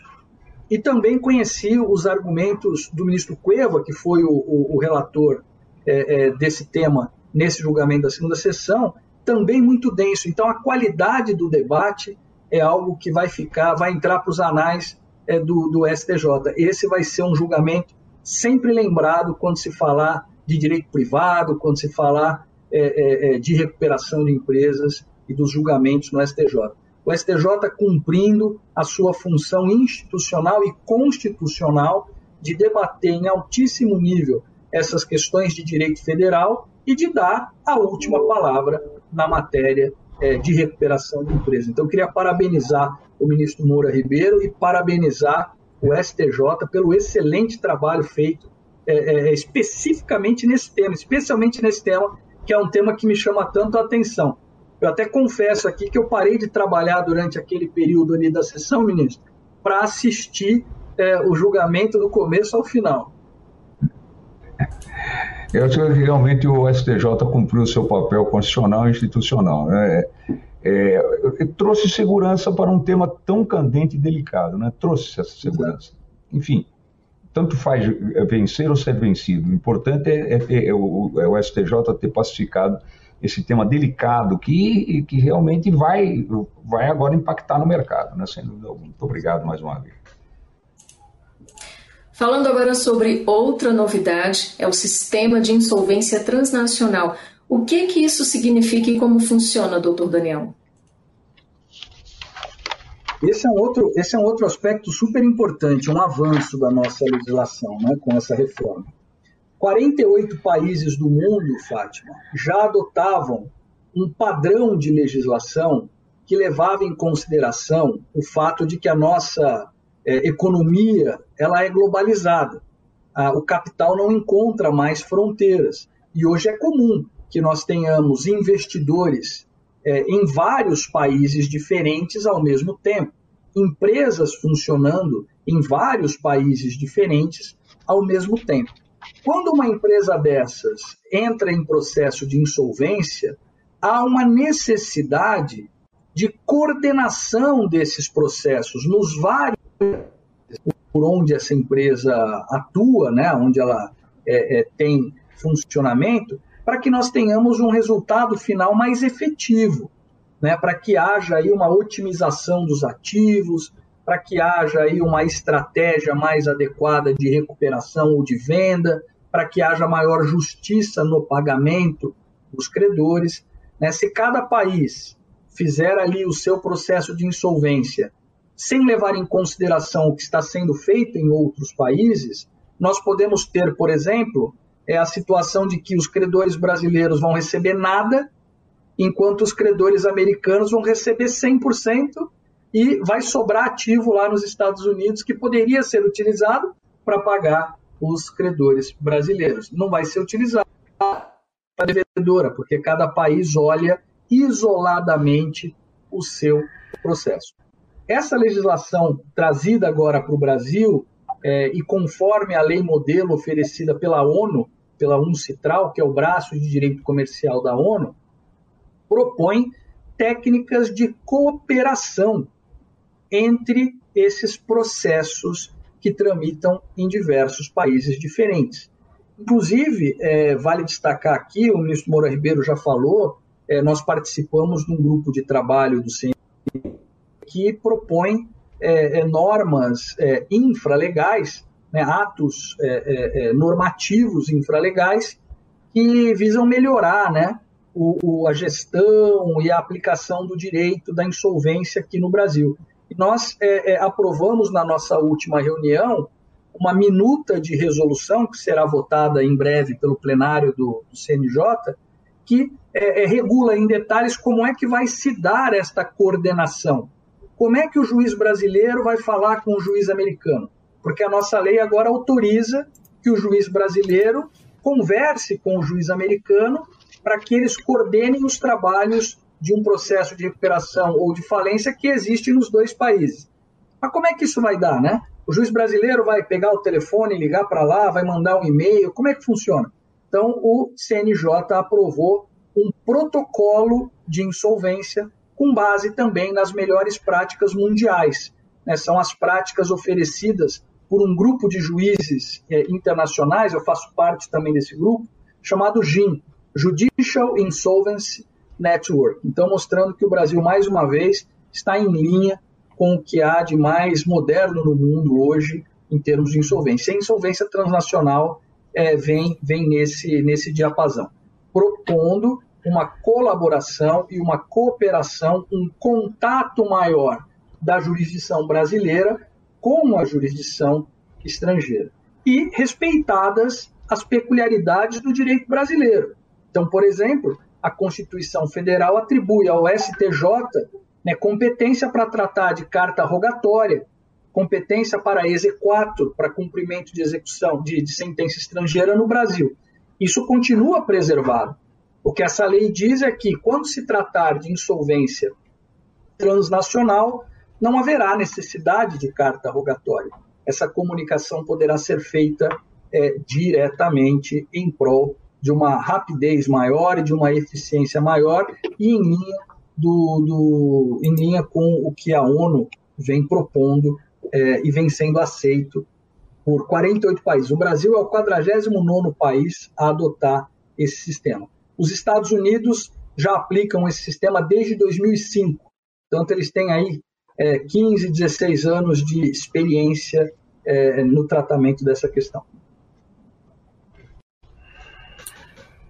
e também conheci os argumentos do ministro Cueva, que foi o, o, o relator é, é, desse tema nesse julgamento da segunda sessão, também muito denso. Então, a qualidade do debate é algo que vai ficar, vai entrar para os anais é, do, do STJ. Esse vai ser um julgamento sempre lembrado quando se falar de direito privado, quando se falar é, é, é de recuperação de empresas e dos julgamentos no STJ. O STJ cumprindo a sua função institucional e constitucional de debater em altíssimo nível essas questões de direito federal e de dar a última palavra na matéria é, de recuperação de empresa. Então, eu queria parabenizar o ministro Moura Ribeiro e parabenizar o STJ pelo excelente trabalho feito é, é, especificamente nesse tema, especialmente nesse tema, que é um tema que me chama tanto a atenção. Eu até confesso aqui que eu parei de trabalhar durante aquele período ali da sessão, ministro, para assistir é, o julgamento do começo ao final. Eu acho que realmente o STJ cumpriu o seu papel constitucional e institucional. Né? É, trouxe segurança para um tema tão candente e delicado, né? trouxe essa segurança. Enfim, tanto faz vencer ou ser vencido. O importante é, é, ter, é, o, é o STJ ter pacificado esse tema delicado que, que realmente vai, vai agora impactar no mercado. Né? Muito obrigado mais uma vez. Falando agora sobre outra novidade, é o sistema de insolvência transnacional. O que que isso significa e como funciona, doutor Daniel? Esse é um outro, esse é um outro aspecto super importante, um avanço da nossa legislação, né, com essa reforma. 48 países do mundo, Fátima, já adotavam um padrão de legislação que levava em consideração o fato de que a nossa é, economia ela é globalizada. Ah, o capital não encontra mais fronteiras. E hoje é comum que nós tenhamos investidores é, em vários países diferentes ao mesmo tempo, empresas funcionando em vários países diferentes ao mesmo tempo. Quando uma empresa dessas entra em processo de insolvência, há uma necessidade de coordenação desses processos nos vários por onde essa empresa atua, né, onde ela é, é, tem funcionamento, para que nós tenhamos um resultado final mais efetivo, né, para que haja aí uma otimização dos ativos, para que haja aí uma estratégia mais adequada de recuperação ou de venda, para que haja maior justiça no pagamento dos credores. Né? Se cada país fizer ali o seu processo de insolvência sem levar em consideração o que está sendo feito em outros países, nós podemos ter, por exemplo, é a situação de que os credores brasileiros vão receber nada, enquanto os credores americanos vão receber 100% e vai sobrar ativo lá nos Estados Unidos que poderia ser utilizado para pagar os credores brasileiros. Não vai ser utilizado para a devedora, porque cada país olha isoladamente o seu processo. Essa legislação trazida agora para o Brasil, é, e conforme a lei modelo oferecida pela ONU, pela UNCITRAL, que é o braço de direito comercial da ONU, propõe técnicas de cooperação entre esses processos que tramitam em diversos países diferentes. Inclusive, é, vale destacar aqui, o ministro Moura Ribeiro já falou, é, nós participamos de um grupo de trabalho do CNI que propõe é, é normas é, infralegais, né, atos é, é, normativos infralegais que visam melhorar né, o, o, a gestão e a aplicação do direito da insolvência aqui no Brasil. E nós aprovamos na nossa última reunião uma minuta de resolução que será votada em breve pelo plenário do, do CNJ, que é, é, regula em detalhes como é que vai se dar esta coordenação. Como é que o juiz brasileiro vai falar com o juiz americano? Porque a nossa lei agora autoriza que o juiz brasileiro converse com o juiz americano para que eles coordenem os trabalhos de um processo de recuperação ou de falência que existe nos dois países. Mas como é que isso vai dar, né? O juiz brasileiro vai pegar o telefone, ligar para lá, vai mandar um e-mail, como é que funciona? Então, o CNJ aprovou um protocolo de insolvência com base também nas melhores práticas mundiais. Né? São as práticas oferecidas por um grupo de juízes é, internacionais, eu faço parte também desse grupo, chamado JIN, Judicial Insolvency Network. Então, mostrando que o Brasil, mais uma vez, está em linha com o que há de mais moderno no mundo hoje em termos de insolvência. A insolvência transnacional é, vem, vem nesse, nesse diapasão, propondo uma colaboração e uma cooperação, um contato maior da jurisdição brasileira com a jurisdição estrangeira. E respeitadas as peculiaridades do direito brasileiro. Então, por exemplo, a Constituição Federal atribui ao STJ né, competência para tratar de carta rogatória, competência para exequatur, para cumprimento de execução de, de sentença estrangeira no Brasil. Isso continua preservado. O que essa lei diz é que, quando se tratar de insolvência transnacional, não haverá necessidade de carta rogatória. Essa comunicação poderá ser feita é, diretamente em prol de uma rapidez maior e de uma eficiência maior e em linha, do, do em linha com o que a ONU vem propondo é, e vem sendo aceito por 48 países. O Brasil é o 49 país a adotar esse sistema. Os Estados Unidos já aplicam esse sistema desde 2005, portanto, eles têm aí é, 15, 16 anos de experiência é, no tratamento dessa questão.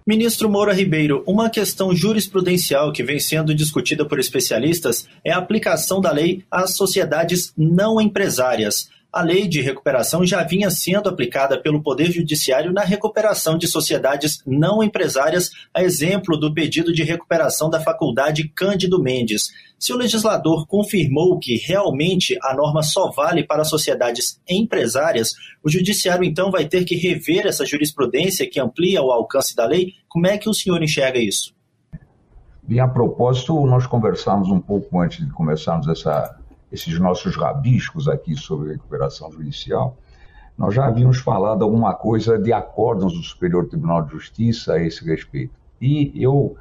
Ministro Moura Ribeiro, uma questão jurisprudencial que vem sendo discutida por especialistas é a aplicação da lei às sociedades não empresárias. A lei de recuperação já vinha sendo aplicada pelo Poder Judiciário na recuperação de sociedades não empresárias, a exemplo do pedido de recuperação da Faculdade Cândido Mendes. Se o legislador confirmou que realmente a norma só vale para sociedades empresárias, o Judiciário então vai ter que rever essa jurisprudência que amplia o alcance da lei? Como é que o senhor enxerga isso? E a propósito, nós conversamos um pouco antes de começarmos essa esses nossos rabiscos aqui sobre recuperação judicial, nós já havíamos falado alguma coisa de acordos do Superior Tribunal de Justiça a esse respeito. E eu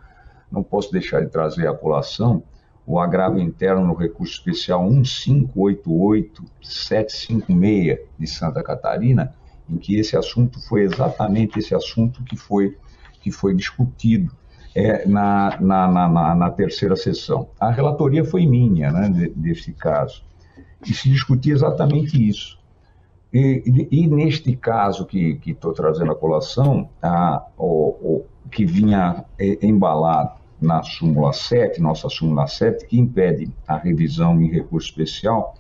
não posso deixar de trazer à colação o agravo interno no recurso especial 1588756 de Santa Catarina, em que esse assunto foi exatamente esse assunto que foi, que foi discutido é, na, na, na, na, terceira sessão. A relatoria foi minha, né, desse caso, e se discutia exatamente isso. E, e, e neste caso que estou trazendo a colação, a, o, o, que vinha é, embalado na súmula 7, nossa súmula 7, que impede a revisão em recurso especial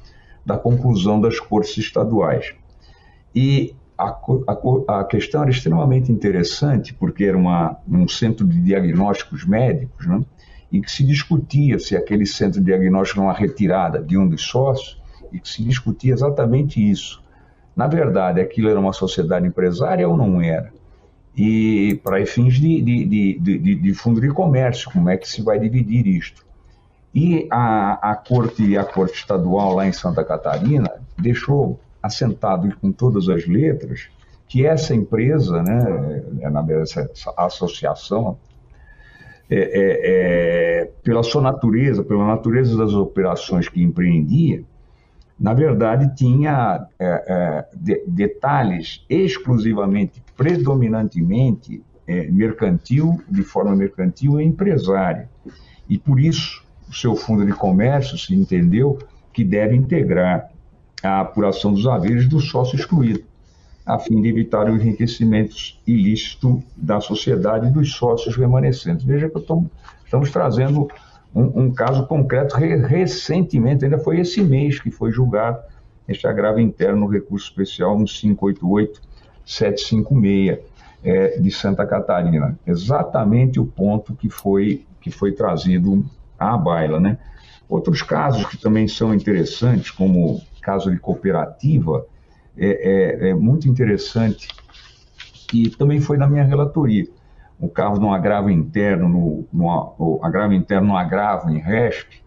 da conclusão das cortes estaduais. E a, a, a, questão era extremamente interessante, porque era uma, um centro de diagnósticos médicos, né? e que se discutia se aquele centro de diagnóstico era uma retirada de um dos sócios, e que se discutia exatamente isso. Na verdade, aquilo era uma sociedade empresária ou não era? E para fins de, de, de, de, fundo de comércio, como é que se vai dividir isto? E a, a, corte, a corte estadual lá em Santa Catarina deixou assentado com todas as letras que essa empresa, né, essa associação, é, é, é, pela sua natureza, pela natureza das operações que empreendia, na verdade tinha é, é, de, detalhes exclusivamente, predominantemente mercantil, de forma mercantil e empresária. E por isso o seu fundo de comércio se entendeu que deve integrar a apuração dos haveres do sócio excluído, a fim de evitar o enriquecimento ilícito da sociedade e dos sócios remanescentes. Veja que estamos trazendo um, um caso concreto re, recentemente, ainda foi esse mês que foi julgado este agravo interno no recurso especial 1588-756 é, de Santa Catarina. Exatamente o ponto que foi, que foi trazido à baila, né? Outros casos que também são interessantes, como caso de cooperativa, é, é, é muito interessante, que também foi na minha relatoria. O caso de um agravo interno, no, no agravo interno no agravo em RESP,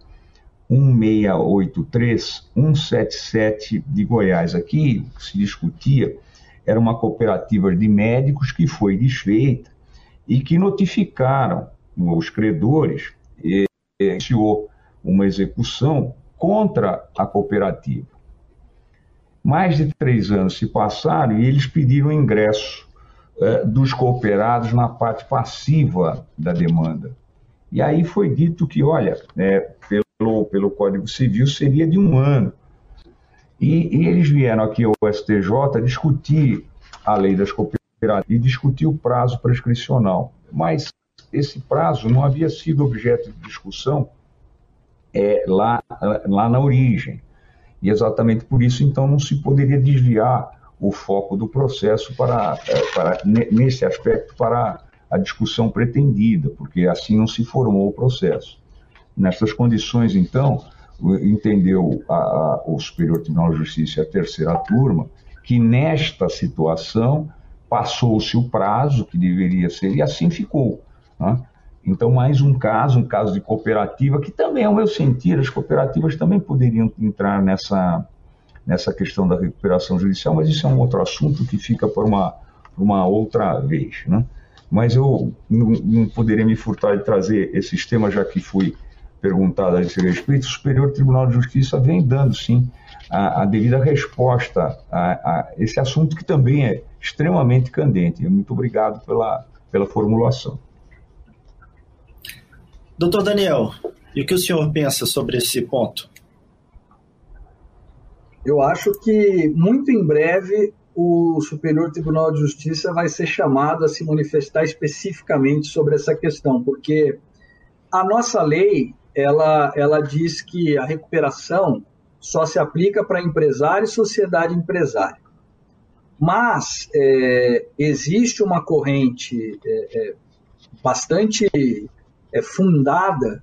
1683, 177 de Goiás. Aqui se discutia, era uma cooperativa de médicos que foi desfeita e que notificaram os credores e iniciou uma execução contra a cooperativa. Mais de três anos se passaram e eles pediram ingresso eh, dos cooperados na parte passiva da demanda. E aí foi dito que, olha, é, pelo, pelo Código Civil seria de um ano. E, e, eles vieram aqui ao STJ discutir a lei das cooperativas e discutir o prazo prescricional. Mas esse prazo não havia sido objeto de discussão é, lá, lá na origem. E exatamente por isso, então, não se poderia desviar o foco do processo para, é, para nesse aspecto para a discussão pretendida, porque assim não se formou o processo. Nessas condições, então, entendeu a, a, o Superior Tribunal de Justiça e a terceira turma que nesta situação passou-se o prazo que deveria ser e assim ficou. Né? Então, mais um caso, um caso de cooperativa, que também, ao meu sentir, as cooperativas também poderiam entrar nessa, nessa questão da recuperação judicial, mas isso é um outro assunto que fica por uma, uma outra vez. Né? Mas eu não, não, poderia me furtar de trazer esses temas, já que fui perguntado a esse respeito. O Superior Tribunal de Justiça vem dando, sim, a, a devida resposta a, a, esse assunto que também é extremamente candente. Muito obrigado pela, pela formulação. Doutor Daniel, e o que o senhor pensa sobre esse ponto? Eu acho que muito em breve o Superior Tribunal de Justiça vai ser chamado a se manifestar especificamente sobre essa questão, porque a nossa lei ela, ela diz que a recuperação só se aplica para empresário e sociedade empresária. Mas é, existe uma corrente é, é, bastante é, fundada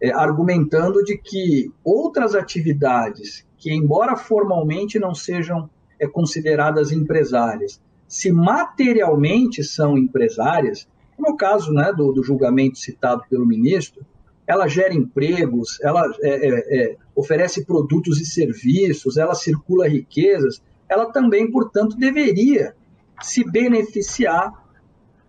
é, argumentando de que outras atividades que, embora formalmente não sejam é, consideradas empresárias, se materialmente são empresárias, como é caso né, do, do julgamento citado pelo ministro, ela gera empregos, ela é, é, é, oferece produtos e serviços, ela circula riquezas, ela também, portanto, deveria se beneficiar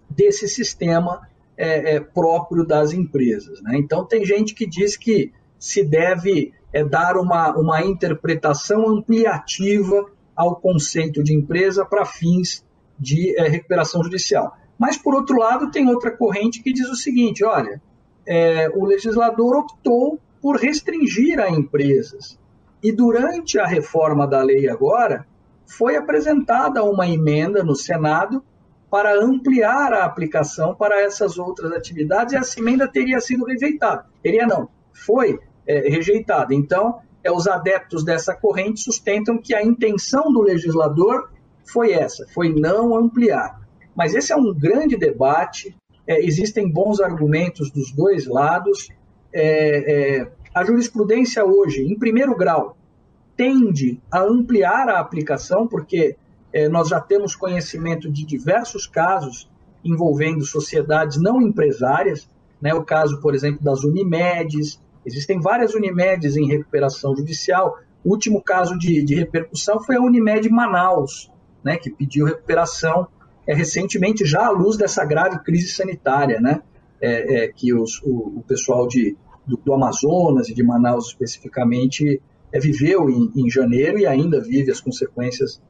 desse sistema é, é, próprio das empresas. Né? Então, tem gente que diz que se deve é, dar uma, uma interpretação ampliativa ao conceito de empresa para fins de é, recuperação judicial. Mas, por outro lado, tem outra corrente que diz o seguinte: olha, é, o legislador optou por restringir a empresas. E durante a reforma da lei agora, foi apresentada uma emenda no Senado para ampliar a aplicação para essas outras atividades e essa emenda teria sido rejeitada. Teria não, foi é, rejeitada. Então, é, os adeptos dessa corrente sustentam que a intenção do legislador foi essa, foi não ampliar. Mas esse é um grande debate, é, existem bons argumentos dos dois lados. É, é a jurisprudência hoje, em primeiro grau, tende a ampliar a aplicação, porque nós já temos conhecimento de diversos casos envolvendo sociedades não empresárias, né? o caso, por exemplo, das Unimedes, existem várias Unimedes em recuperação judicial. O último caso de, de repercussão foi a Unimed Manaus, né? que pediu recuperação é, recentemente, já à luz dessa grave crise sanitária. Né? é, é, que os, o, o, pessoal de, do, do, Amazonas e de Manaus especificamente é, viveu em, em, janeiro e ainda vive as consequências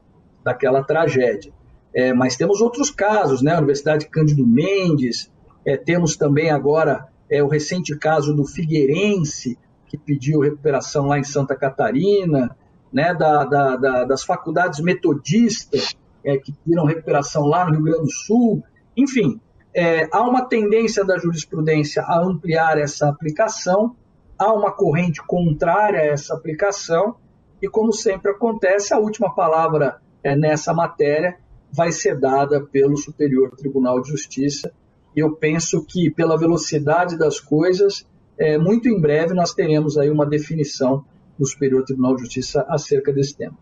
daquela tragédia. É, mas temos outros casos, né? A Universidade Cândido Mendes, é, temos também agora é, o recente caso do Figueirense, que pediu recuperação lá em Santa Catarina, né? Da, da, da, das faculdades metodistas, é, que pediram recuperação lá no Rio Grande do Sul. Enfim, é, há uma tendência da jurisprudência a ampliar essa aplicação, há uma corrente contrária a essa aplicação, e como sempre acontece, a última palavra nessa matéria vai ser dada pelo Superior Tribunal de Justiça. E eu penso que, pela velocidade das coisas, é, muito em breve nós teremos aí uma definição do Superior Tribunal de Justiça acerca desse tema.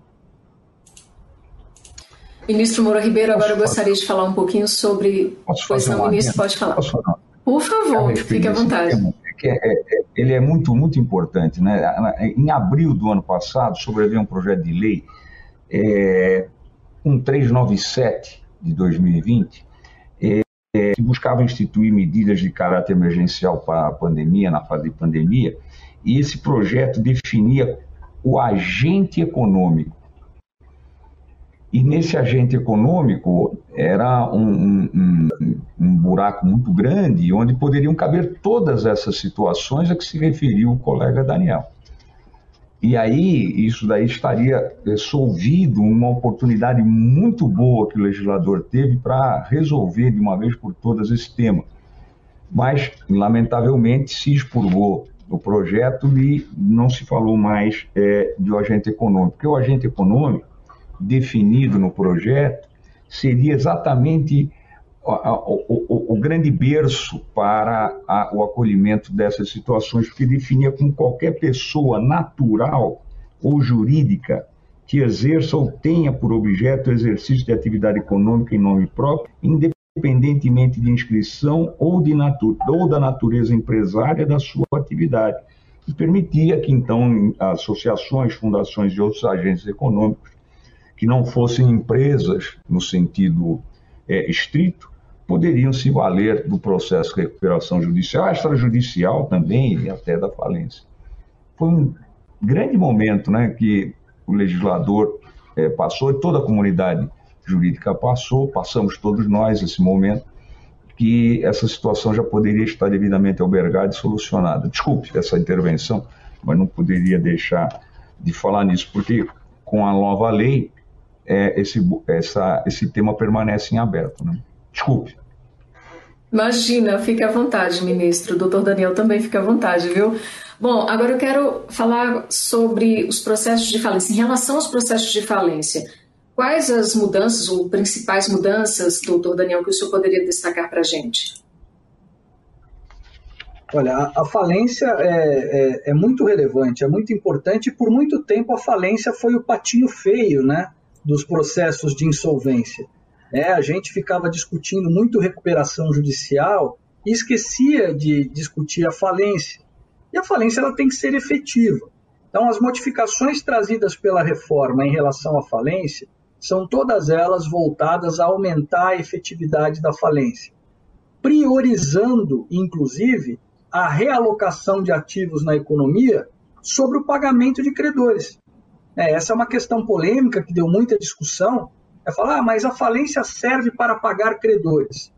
Ministro Moura Ribeiro, agora eu gostaria de falar um pouquinho sobre. Posso pois não, ministro, pode falar. Posso falar? Por favor, fique à vontade. É, é, é, ele é muito, muito importante. Né? Em abril do ano passado, sobreveio um projeto de lei é, 1397 de 2020, é, que buscava instituir medidas de caráter emergencial para a pandemia, na fase de pandemia, e esse projeto definia o agente econômico e nesse agente econômico era um, um, um, buraco muito grande, onde poderiam caber todas essas situações a que se referiu o colega Daniel. E aí, isso daí estaria solvido uma oportunidade muito boa que o legislador teve para resolver de uma vez por todas esse tema. Mas, lamentavelmente, se expurgou o projeto e não se falou mais é, de um agente econômico. Porque o agente econômico definido no projeto seria exatamente o, o, o grande berço para a, o acolhimento dessas situações, porque definia como qualquer pessoa natural ou jurídica que exerça ou tenha por objeto o exercício de atividade econômica em nome próprio, independentemente de inscrição ou, de natu ou da natureza empresária da sua atividade. E permitia que, então, associações, fundações e outros agentes econômicos que não fossem empresas no sentido é, estrito, poderiam se valer do processo de recuperação judicial, extrajudicial também e até da falência. Foi um grande momento né, que o legislador é, passou e toda a comunidade jurídica passou, passamos todos nós esse momento, que essa situação já poderia estar devidamente albergada e solucionada. Desculpe essa intervenção, mas não poderia deixar de falar nisso, porque com a nova lei é, esse, essa, esse tema permanece em aberto. Né? Desculpe. Imagina, fique à vontade, ministro. O doutor Daniel também fica à vontade, viu? Bom, agora eu quero falar sobre os processos de falência. Em relação aos processos de falência, quais as mudanças ou principais mudanças, doutor Daniel, que o senhor poderia destacar para a gente? Olha, a, a falência é, é, é, muito relevante, é muito importante. E por muito tempo a falência foi o patinho feio, né? dos processos de insolvência. É, a gente ficava discutindo muito recuperação judicial e esquecia de discutir a falência. E a falência ela tem que ser efetiva. Então, as modificações trazidas pela reforma em relação à falência são todas elas voltadas a aumentar a efetividade da falência, priorizando, inclusive, a realocação de ativos na economia sobre o pagamento de credores. É, essa é uma questão polêmica que deu muita discussão. É falar, ah, mas a falência serve para pagar credores.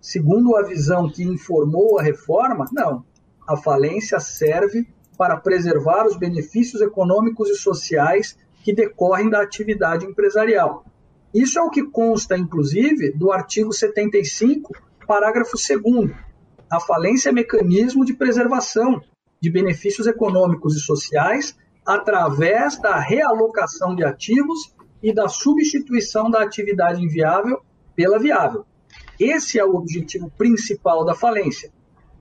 Segundo a visão que informou a reforma, não. A falência serve para preservar os benefícios econômicos e sociais que decorrem da atividade empresarial. Isso é o que consta, inclusive, do artigo 75, parágrafo 2. A falência é mecanismo de preservação de benefícios econômicos e sociais através da realocação de ativos e da substituição da atividade inviável pela viável. Esse é o objetivo principal da falência.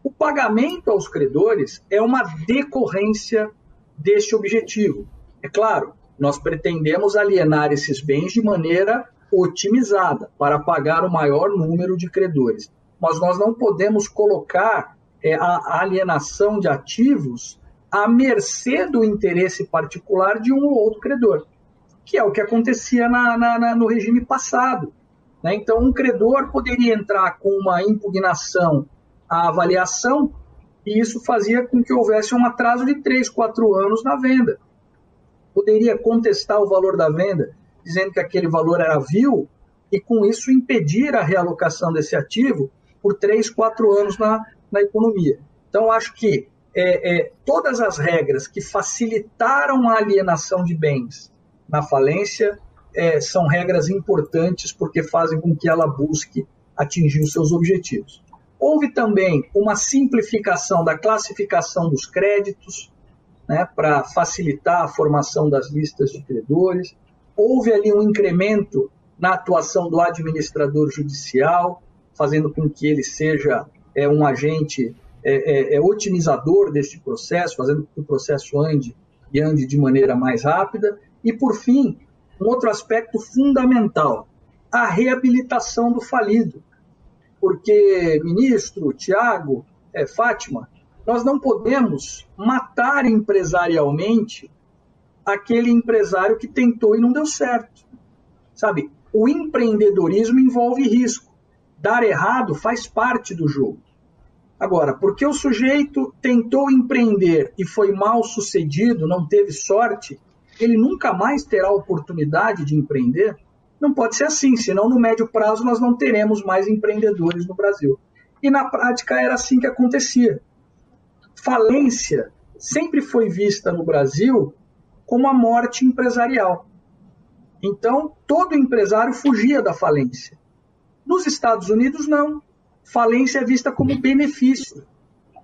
O pagamento aos credores é uma decorrência deste objetivo. É claro, nós pretendemos alienar esses bens de maneira otimizada para pagar o maior número de credores. Mas nós não podemos colocar é, a alienação de ativos à mercê do interesse particular de um ou outro credor, que é o que acontecia na, na, na, no regime passado. Né? Então, um credor poderia entrar com uma impugnação a avaliação e isso fazia com que houvesse um atraso de 3, 4 anos na venda. Poderia contestar o valor da venda, dizendo que aquele valor era vil, e com isso impedir a realocação desse ativo por 3, 4 anos na, na economia. Então, acho que é, é, todas as regras que facilitaram a alienação de bens na falência é, são regras importantes porque fazem com que ela busque atingir os seus objetivos. Houve também uma simplificação da classificação dos créditos, né, para facilitar a formação das listas de credores. Houve ali um incremento na atuação do administrador judicial, fazendo com que ele seja é, um agente é, é, é otimizador deste processo, fazendo com que o processo ande e ande de maneira mais rápida. E, por fim, um outro aspecto fundamental, a reabilitação do falido porque, ministro, Tiago, é, Fátima, nós não podemos matar empresarialmente aquele empresário que tentou e não deu certo. Sabe, o empreendedorismo envolve risco. Dar errado faz parte do jogo. Agora, porque o sujeito tentou empreender e foi mal sucedido, não teve sorte, ele nunca mais terá oportunidade de empreender? Não pode ser assim, senão no médio prazo nós não teremos mais empreendedores no Brasil. E na prática era assim que acontecia. Falência sempre foi vista no Brasil como a morte empresarial. Então, todo empresário fugia da falência. Nos Estados Unidos, não. Falência é vista como benefício.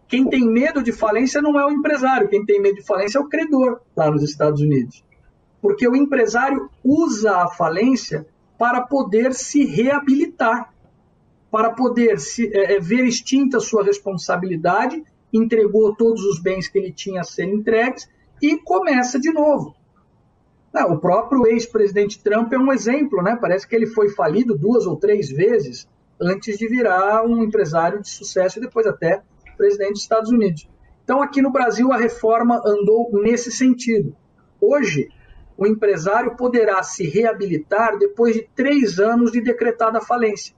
Quem tem medo de falência não é o empresário, quem tem medo de falência é o credor lá nos Estados Unidos porque o empresário usa a falência para poder se reabilitar, para poder se, é, é, ver extinta sua responsabilidade, entregou todos os bens que ele tinha a serem entregues e começa de novo. Não, o próprio ex-presidente Trump é um exemplo, né? Parece que ele foi falido duas ou três vezes antes de virar um empresário de sucesso e depois até presidente dos Estados Unidos. Então, aqui no Brasil, a reforma andou nesse sentido. Hoje, o empresário poderá se reabilitar depois de três anos de decretada falência.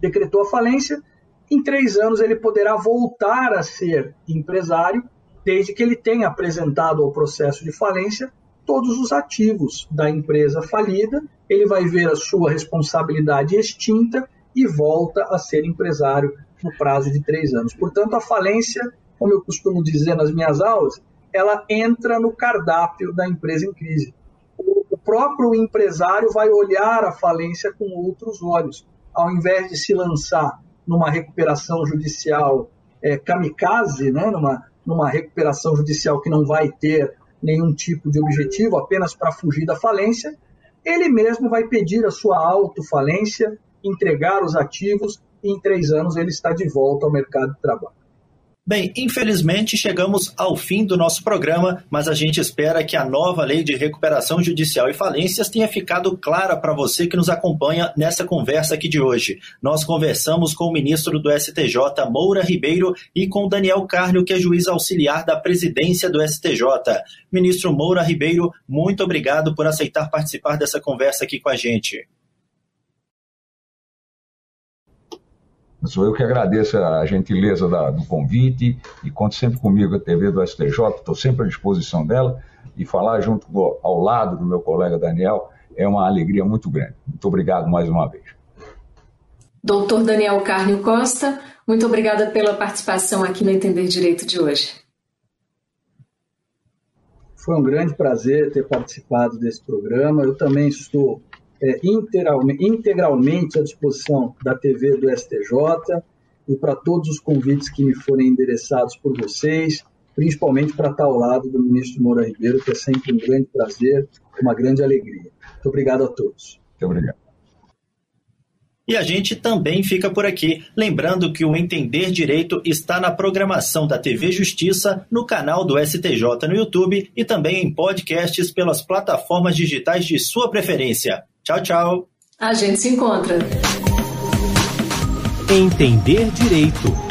Decretou a falência, em três anos ele poderá voltar a ser empresário, desde que ele tenha apresentado ao processo de falência todos os ativos da empresa falida, ele vai ver a sua responsabilidade extinta e volta a ser empresário no prazo de três anos. Portanto, a falência, como eu costumo dizer nas minhas aulas, ela entra no cardápio da empresa em crise. O, próprio empresário vai olhar a falência com outros olhos, ao invés de se lançar numa recuperação judicial é, kamikaze, né, numa, numa recuperação judicial que não vai ter nenhum tipo de objetivo, apenas para fugir da falência, ele mesmo vai pedir a sua autofalência, entregar os ativos em três anos ele está de volta ao mercado de trabalho. Bem, infelizmente chegamos ao fim do nosso programa, mas a gente espera que a nova lei de recuperação judicial e falências tenha ficado clara para você que nos acompanha nessa conversa aqui de hoje. Nós conversamos com o ministro do STJ, Moura Ribeiro, e com Daniel Carnio, que é juiz auxiliar da presidência do STJ. Ministro Moura Ribeiro, muito obrigado por aceitar participar dessa conversa aqui com a gente. Sou eu que agradeço a gentileza da, do convite e conto sempre comigo a TV do STJ, estou sempre à disposição dela e falar junto ao lado do meu colega Daniel é uma alegria muito grande. Muito obrigado mais uma vez. Doutor Daniel Carnio Costa, muito obrigada pela participação aqui no Entender Direito de hoje. Foi um grande prazer ter participado desse programa. Eu também estou é, integralmente, integralmente à disposição da TV do STJ e para todos os convites que me forem endereçados por vocês, principalmente para estar ao lado do ministro Moura Ribeiro, que é sempre um grande prazer, uma grande alegria. Muito obrigado a todos. Muito obrigado. E a gente também fica por aqui, lembrando que o Entender Direito está na programação da TV Justiça, no canal do STJ no YouTube e também em podcasts pelas plataformas digitais de sua preferência. Tchau, tchau. A gente se encontra. Entender Direito